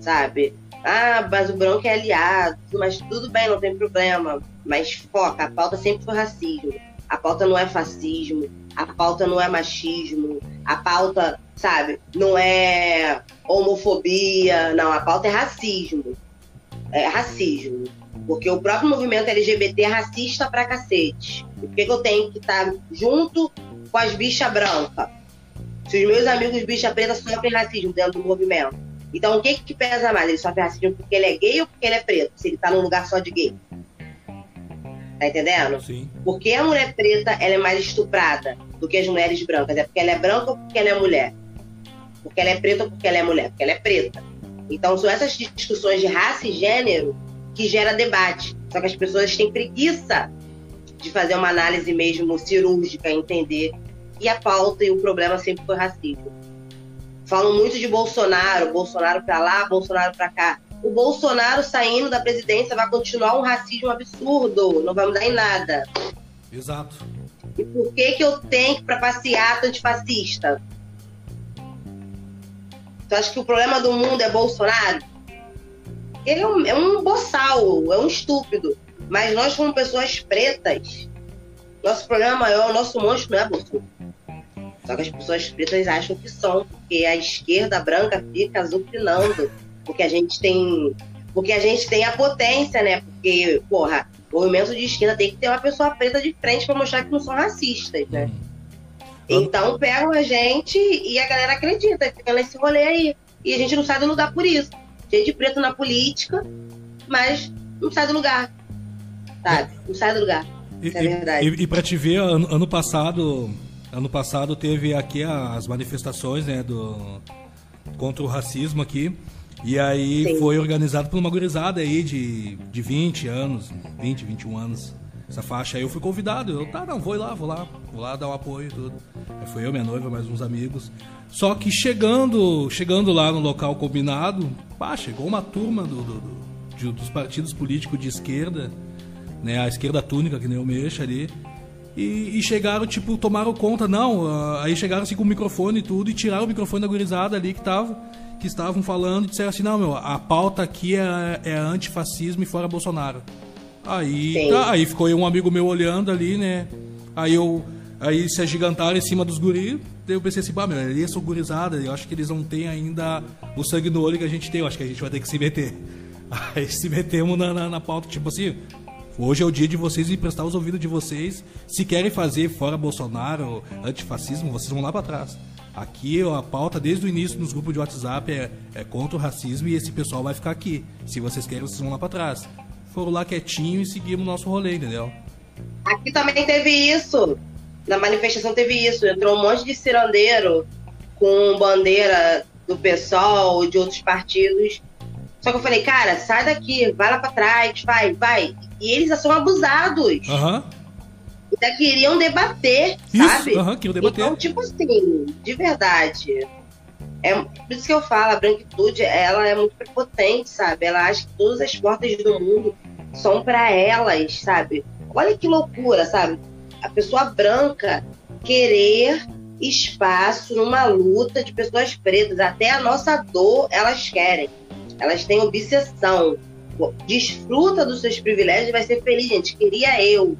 Sabe? Ah, mas o branco é aliado, mas tudo bem, não tem problema. Mas foca, a pauta sempre foi racismo. A pauta não é fascismo, a pauta não é machismo, a pauta, sabe, não é homofobia, não, a pauta é racismo. É racismo. Porque o próprio movimento LGBT é racista pra cacete. E por que, que eu tenho que estar junto com as bichas brancas? Se os meus amigos bicha preta sofrem racismo dentro do movimento. Então o que que pesa mais? Ele sofre racismo porque ele é gay ou porque ele é preto? Se ele tá num lugar só de gay. Tá entendendo? Sim. Porque a mulher preta ela é mais estuprada do que as mulheres brancas? É porque ela é branca ou porque ela é mulher? Porque ela é preta ou porque ela é mulher? Porque ela é preta. Então são essas discussões de raça e gênero que gera debate. Só que as pessoas têm preguiça de fazer uma análise mesmo cirúrgica, entender. E a pauta e o problema sempre foi racismo. Falam muito de Bolsonaro, Bolsonaro para lá, Bolsonaro para cá. O Bolsonaro saindo da presidência vai continuar um racismo absurdo, não vai mudar em nada. Exato. E por que que eu tenho que passear antifascista? Tu acha que o problema do mundo é Bolsonaro? Ele é um, é um boçal, é um estúpido. Mas nós, como pessoas pretas, nosso problema maior, o nosso monstro não é Bolsonaro. Só que as pessoas pretas acham que são, porque a esquerda branca fica azucrinando. Porque a gente tem. Porque a gente tem a potência, né? Porque, porra, movimento de esquerda tem que ter uma pessoa preta de frente para mostrar que não são racistas, né? Uhum. Então pegam a gente e a galera acredita, fica nesse rolê aí. E a gente não sai do lugar por isso cheio de preto na política, mas não sai do lugar. Sabe? Não sai do lugar. E, é verdade. E, e para te ver, ano, ano, passado. Ano passado teve aqui as manifestações né, do, contra o racismo aqui. E aí Sim. foi organizado por uma gurizada aí de, de 20 anos, 20, 21 anos. Essa faixa aí eu fui convidado. Eu, tá, não, vou lá, vou lá, vou lá dar o um apoio e tudo. Aí foi eu, minha noiva, mais uns amigos. Só que chegando, chegando lá no local combinado, pá, chegou uma turma do, do, do, dos partidos políticos de esquerda, né, a esquerda túnica, que nem o Mexa ali, e, e, chegaram, tipo, tomaram conta, não, uh, aí chegaram assim com o microfone e tudo, e tiraram o microfone da gurizada ali que tava, que estavam falando, e disseram assim, não, meu, a pauta aqui é, é antifascismo e fora Bolsonaro. Aí, tá, aí ficou um amigo meu olhando ali, né, aí eu, aí se agigantaram em cima dos guris, eu pensei assim, bah, meu, eles são gurizadas, eu acho que eles não têm ainda o sangue no olho que a gente tem, eu acho que a gente vai ter que se meter. Aí se metemos na, na, na pauta, tipo assim, Hoje é o dia de vocês emprestar os ouvidos de vocês. Se querem fazer fora Bolsonaro, antifascismo, vocês vão lá para trás. Aqui a pauta desde o início nos grupos de WhatsApp é, é, contra o racismo e esse pessoal vai ficar aqui. Se vocês querem, vocês vão lá para trás. Foram lá quietinho e seguimos o nosso rolê, entendeu? Aqui também teve isso na manifestação teve isso. Entrou um monte de cirandeiro com bandeira do PSOL, de outros partidos. Só que eu falei, cara, sai daqui, vai lá pra trás, vai, vai. E eles são abusados. Uhum. Ainda queriam debater, isso, sabe? Uhum, queriam debater. Então, tipo assim, de verdade. É por isso que eu falo, a branquitude, ela é muito prepotente, sabe? Ela acha que todas as portas do mundo são para elas, sabe? Olha que loucura, sabe? a pessoa branca querer espaço numa luta de pessoas pretas. Até a nossa dor elas querem. Elas têm obsessão. Desfruta dos seus privilégios e vai ser feliz, gente. Queria eu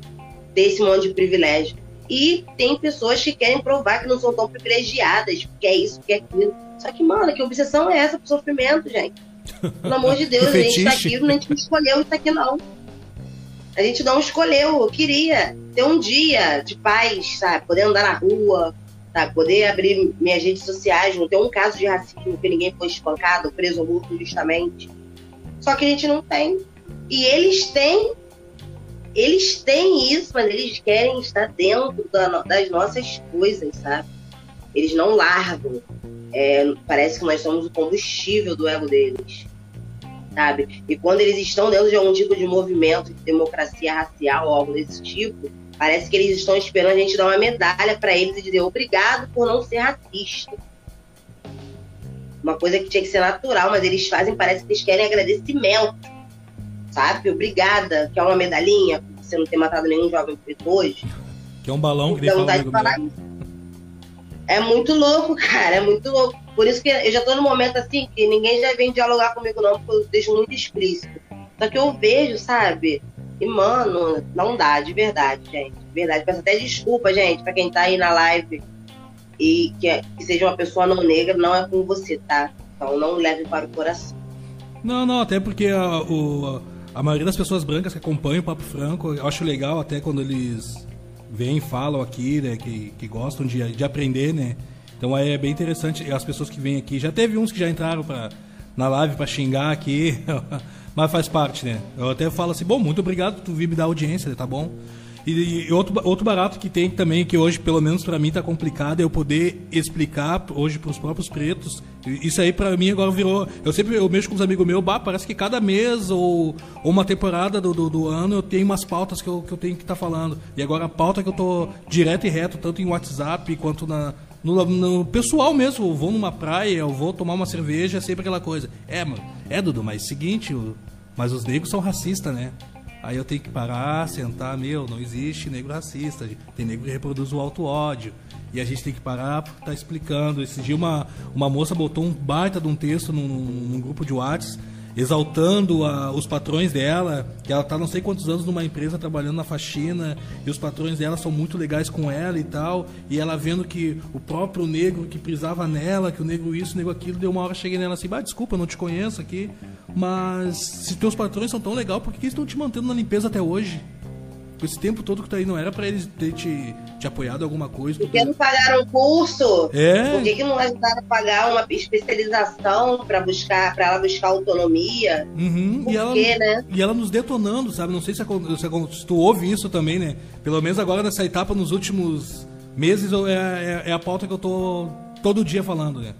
ter esse monte de privilégio. E tem pessoas que querem provar que não são tão privilegiadas, porque é isso, porque é aquilo. Só que, mano, que obsessão é essa pro sofrimento, gente? Pelo amor de Deus, a gente tá aqui, a gente não escolheu isso aqui, não. A gente não escolheu. Eu queria ter um dia de paz, sabe? Poder andar na rua, sabe? Poder abrir minhas redes sociais, não ter um caso de racismo que ninguém foi espancado, preso ou morto justamente. Só que a gente não tem. E eles têm. Eles têm isso, mas eles querem estar dentro da, das nossas coisas, sabe? Eles não largam. É, parece que nós somos o combustível do ego deles sabe? E quando eles estão dentro de algum tipo de movimento de democracia racial ou algo desse tipo, parece que eles estão esperando a gente dar uma medalha para eles e dizer obrigado por não ser racista. uma coisa que tinha que ser natural, mas eles fazem, parece que eles querem agradecimento, sabe? Obrigada, que é uma medalhinha, por você não ter matado nenhum jovem preto hoje. Que é um balão que então, nem fala É muito louco, cara, é muito louco. Por isso que eu já tô no momento assim que ninguém já vem dialogar comigo, não, porque eu deixo muito explícito. Só que eu vejo, sabe? E, mano, não dá, de verdade, gente. De verdade. Peço até desculpa, gente, pra quem tá aí na live e que, é, que seja uma pessoa não negra, não é com você, tá? Então não leve para o coração. Não, não, até porque a, o, a maioria das pessoas brancas que acompanham o Papo Franco, eu acho legal até quando eles vêm falam aqui, né, que, que gostam de, de aprender, né? Então é bem interessante as pessoas que vêm aqui. Já teve uns que já entraram pra, na live para xingar aqui, mas faz parte, né? Eu até falo assim, bom, muito obrigado por tu vir me dar audiência, tá bom? E, e, outro, outro barato que tem também, que hoje, pelo menos para mim, tá complicado, é eu poder explicar hoje para os próprios pretos. Isso aí para mim agora virou. Eu sempre eu mexo com os amigos meus, bah, parece que cada mês ou, ou uma temporada do, do, do, ano eu tenho umas pautas que eu, que eu tenho que estar tá falando. E agora a pauta que eu tô direto e reto, tanto em WhatsApp quanto na, no, no, pessoal mesmo, eu vou numa praia, eu vou tomar uma cerveja, é sempre aquela coisa. É, mano, é, Dudu, mas seguinte, mas os negros são racistas, né? Aí eu tenho que parar, sentar, meu, não existe negro racista, tem negro que reproduz o auto-ódio. E a gente tem que parar para estar tá explicando. Esse dia uma, uma moça botou um baita de um texto num, num grupo de WhatsApp exaltando a, os patrões dela, que ela está não sei quantos anos numa empresa trabalhando na faxina, e os patrões dela são muito legais com ela e tal, e ela vendo que o próprio negro que prisava nela, que o negro isso, o negro aquilo, deu uma hora cheguei nela assim, bah, desculpa, não te conheço aqui, mas se teus patrões são tão legal, por que eles estão te mantendo na limpeza até hoje? esse tempo todo que tá aí não era para eles ter te, te apoiado alguma coisa? Por que não pagaram um curso? É. Por que, que não ajudaram a pagar uma especialização para buscar, para ela buscar autonomia? Uhum. Por e ela, quê, né? E ela nos detonando, sabe? Não sei se, se, se tu ouve isso também, né? Pelo menos agora nessa etapa, nos últimos meses, é, é, é a pauta que eu tô todo dia falando, né?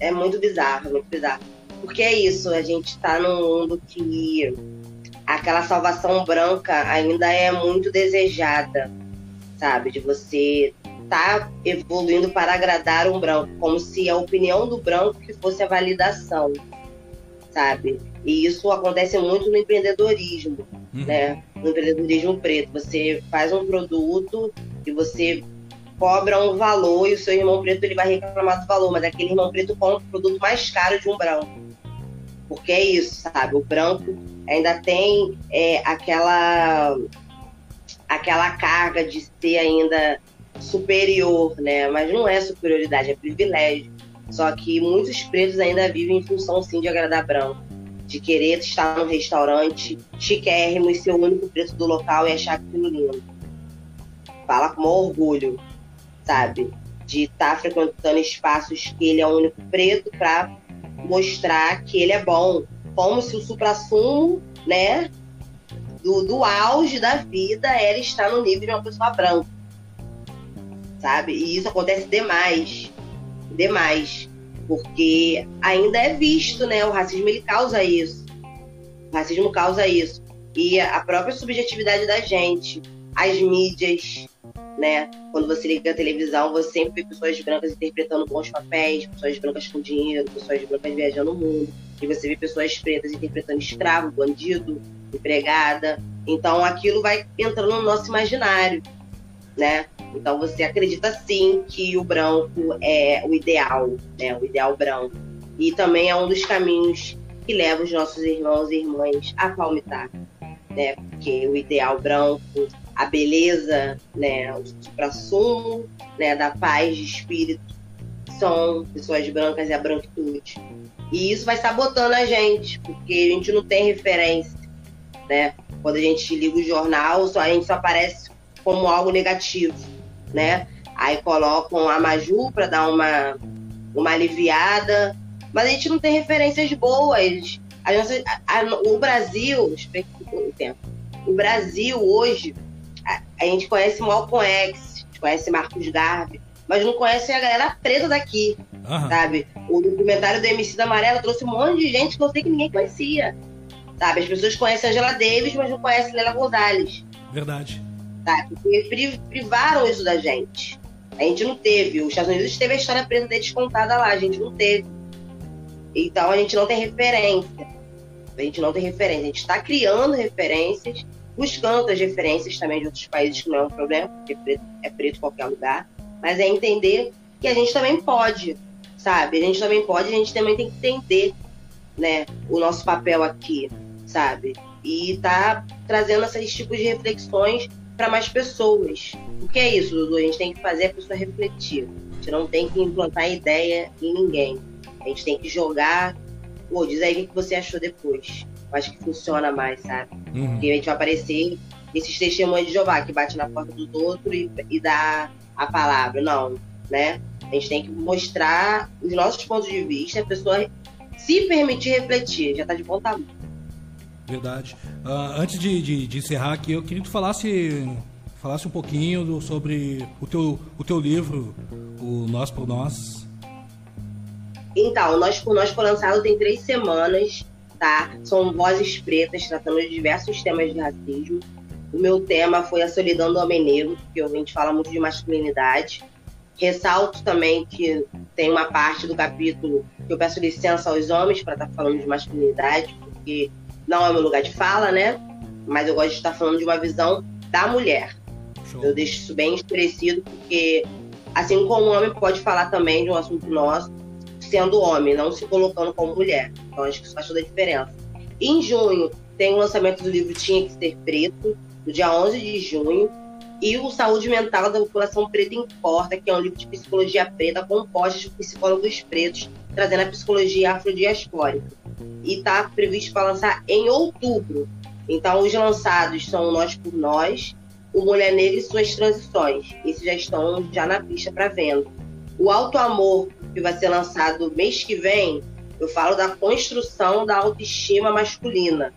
É muito bizarro, muito bizarro. Porque é isso, a gente tá num mundo que aquela salvação branca ainda é muito desejada, sabe? De você tá evoluindo para agradar um branco, como se a opinião do branco que fosse a validação, sabe? E isso acontece muito no empreendedorismo, uhum. né? No empreendedorismo preto, você faz um produto e você cobra um valor e o seu irmão preto ele vai reclamar do valor, mas aquele irmão preto compra o produto mais caro de um branco. Porque é isso, sabe? O branco ainda tem é, aquela aquela carga de ser ainda superior, né? Mas não é superioridade, é privilégio. Só que muitos pretos ainda vivem em função sim de agradar branco, de querer estar num restaurante chiquérrimo e ser o único preto do local e achar aquilo lindo. Fala com orgulho, sabe? De estar tá frequentando espaços que ele é o único preto para mostrar que ele é bom, como se o supra-sumo, né, do, do auge da vida era estar no nível de uma pessoa branca. Sabe? E isso acontece demais. Demais. Porque ainda é visto, né? O racismo ele causa isso. O racismo causa isso. E a própria subjetividade da gente, as mídias, né? Quando você liga a televisão, você sempre vê pessoas brancas interpretando bons papéis, pessoas brancas com dinheiro, pessoas brancas viajando o mundo e você vê pessoas pretas interpretando escravo, bandido, empregada. Então aquilo vai entrando no nosso imaginário, né? Então você acredita sim que o branco é o ideal, né? O ideal branco. E também é um dos caminhos que leva os nossos irmãos e irmãs a palmitar, né? Porque o ideal branco, a beleza, né? O supra-sumo, né? Da paz de espírito são pessoas brancas e a branquitude. E isso vai sabotando a gente, porque a gente não tem referência, né? Quando a gente liga o jornal, só, a gente só aparece como algo negativo, né? Aí colocam a Maju para dar uma, uma aliviada, mas a gente não tem referências boas. A nossa, a, a, o Brasil, o Brasil hoje, a, a gente conhece Malcolm X, conhece Marcos Garvey, mas não conhece a galera preta daqui, uhum. sabe? O documentário do MC da Amarela trouxe um monte de gente que eu sei que ninguém conhecia, sabe? As pessoas conhecem a Angela Davis, mas não conhecem Lela Gonzalez. Verdade. Sabe? Porque privaram isso da gente, A gente não teve. Os Estados Unidos teve a história preta deles contada lá, a gente não teve. Então a gente não tem referência. A gente não tem referência. A gente está criando referências, buscando outras referências também de outros países, que não é um problema, porque preto é preto qualquer lugar. Mas é entender que a gente também pode, sabe? A gente também pode, a gente também tem que entender, né, o nosso papel aqui, sabe? E tá trazendo esses tipos de reflexões para mais pessoas. O que é isso, Dudu? A gente tem que fazer a pessoa refletir. A gente não tem que implantar ideia em ninguém. A gente tem que jogar. Pô, diz aí o que você achou depois. Eu acho que funciona mais, sabe? Uhum. Porque a gente vai aparecer esses testemunhos de Jeová que bate na porta do outro e, e dá a palavra. Não, né? A gente tem que mostrar os nossos pontos de vista, a pessoa se permitir refletir, já está de bom tamanho. Verdade. Uh, antes de, de, de, encerrar aqui, eu queria que tu falasse, falasse um pouquinho do, sobre o teu, o teu livro, o Nós por Nós. Então, Nós por Nós foi lançado tem três semanas, tá? São vozes pretas tratando de diversos temas de racismo. O meu tema foi a solidão do homem negro, porque a gente fala muito de masculinidade. Ressalto também que tem uma parte do capítulo que eu peço licença aos homens para estar tá falando de masculinidade, porque não é o meu lugar de fala, né? Mas eu gosto de estar falando de uma visão da mulher. Show. Eu deixo isso bem esclarecido, porque assim como o homem pode falar também de um assunto nosso, sendo homem, não se colocando como mulher. Então acho que isso faz toda a diferença. Em junho tem o lançamento do livro Tinha que Ser Preto, no dia 11 de junho e o Saúde Mental da População Preta Importa, que é um livro de psicologia preta composto por psicólogos pretos, trazendo a psicologia afrodiaspórica. E está previsto para lançar em outubro. Então, os lançados são Nós por Nós, o Mulher Negra e Suas Transições. Esses já estão já na pista para venda. O Alto Amor, que vai ser lançado mês que vem, eu falo da construção da autoestima masculina.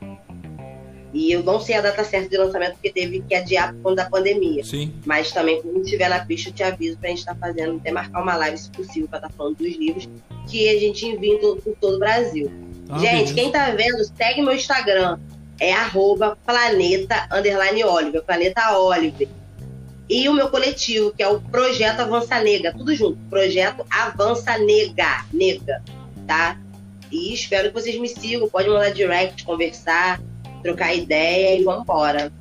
E eu não sei a data certa de lançamento, porque teve que adiar por conta da pandemia. Sim. Mas também, quando estiver na pista, eu te aviso pra gente estar tá fazendo, até marcar uma live, se possível, pra estar tá falando dos livros que a gente envia por todo o Brasil. Ah, gente, beleza. quem tá vendo, segue meu Instagram. É arroba planeta underline Oliver, planeta Oliver. E o meu coletivo, que é o Projeto Avança Nega, tudo junto. Projeto Avança Nega, nega, tá? E espero que vocês me sigam, pode mandar direct, conversar trocar ideia e vamos embora.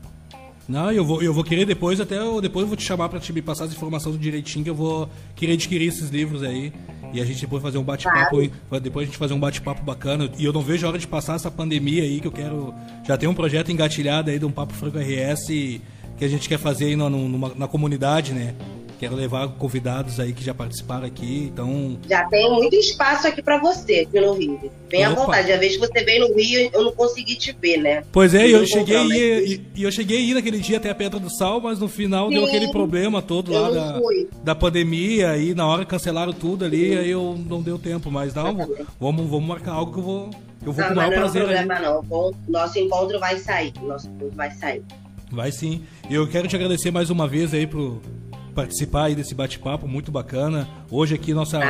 Não, eu vou, eu vou querer depois, até eu, depois eu vou te chamar para te me passar as informações direitinho, que eu vou querer adquirir esses livros aí. E a gente depois fazer um bate-papo, claro. depois a gente fazer um bate-papo bacana. E eu não vejo a hora de passar essa pandemia aí, que eu quero. Já tem um projeto engatilhado aí de um Papo Franco RS que a gente quer fazer aí numa, numa, na comunidade, né? Quero levar convidados aí que já participaram aqui, então... Já tem muito espaço aqui para você, aqui no Rio. Vem à vontade. A vez que você veio no Rio, eu não consegui te ver, né? Pois é, eu cheguei e, e, eu cheguei aí naquele dia até a Pedra do Sal, mas no final Sim, deu aquele problema todo lá da, da pandemia, e na hora cancelaram tudo ali, Sim. aí eu não deu tempo, mas não, vamos, vamos marcar algo que eu vou... Eu vou não, com o maior prazer. Não, problema não. Bom, nosso encontro vai sair. Nosso encontro vai sair. Vai sim. Eu quero te agradecer mais uma vez aí pro, participar aí desse bate-papo muito bacana. Hoje aqui nossa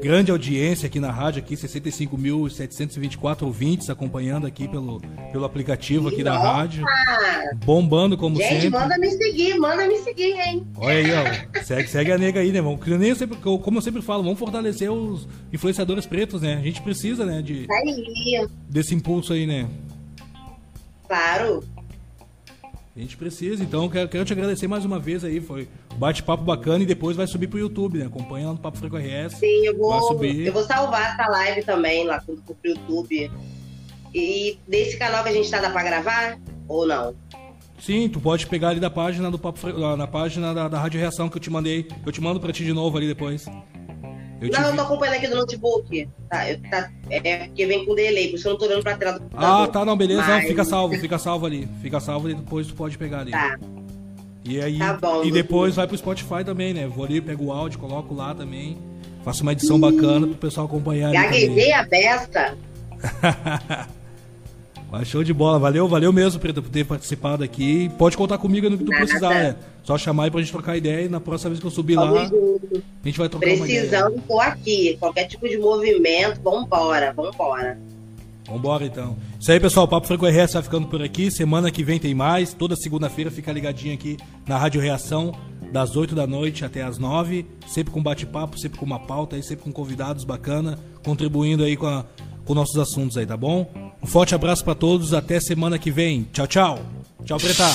grande audiência aqui na rádio, aqui 65.724 ouvintes acompanhando aqui pelo, pelo aplicativo aqui da rádio. Bombando como Gente, sempre. Gente, manda me seguir, manda me seguir, hein? Olha aí, ó. Segue, segue a nega aí, né, irmão? Eu sempre, como eu sempre falo, vamos fortalecer os influenciadores pretos, né? A gente precisa, né, de aí. desse impulso aí, né? Claro. A gente precisa, então quero, quero te agradecer mais uma vez aí, foi bate-papo bacana e depois vai subir pro YouTube, né? Acompanha lá no Papo Franco RS. Sim, eu vou, eu vou salvar essa live também lá pro, pro YouTube. E desse canal que a gente tá, dá pra gravar ou não? Sim, tu pode pegar ali da página do Papo na página da, da Rádio Reação que eu te mandei. Eu te mando pra ti de novo ali depois. Eu não, eu tô acompanhando aqui do notebook. Tá, eu, tá, é porque vem com delay, por isso eu não tô olhando pra tela do computador. Ah, tá, não, beleza. Mas... Fica salvo, fica salvo ali. Fica salvo e depois tu pode pegar ali. Tá. E aí tá bom, e depois vai pro Spotify também, né? Vou ali, pego o áudio, coloco lá também. Faço uma edição bacana pro pessoal acompanhar. Gaguejei a besta. Mas show de bola. Valeu, valeu mesmo, Preta, por ter participado aqui. Pode contar comigo no que tu Nada. precisar, né? Só chamar aí pra gente trocar ideia e na próxima vez que eu subir Vamos lá, junto. a gente vai trocar Precisando, uma ideia. Precisando, tô aqui. Qualquer tipo de movimento, vambora, vambora. Vambora então. Isso aí, pessoal. O Papo Franco RS vai ficando por aqui. Semana que vem tem mais. Toda segunda-feira fica ligadinho aqui na Rádio Reação, das 8 da noite até as 9. Sempre com bate-papo, sempre com uma pauta, aí, sempre com convidados bacana, contribuindo aí com, a, com nossos assuntos aí, tá bom? Um forte abraço para todos, até semana que vem. Tchau, tchau. Tchau, Preta.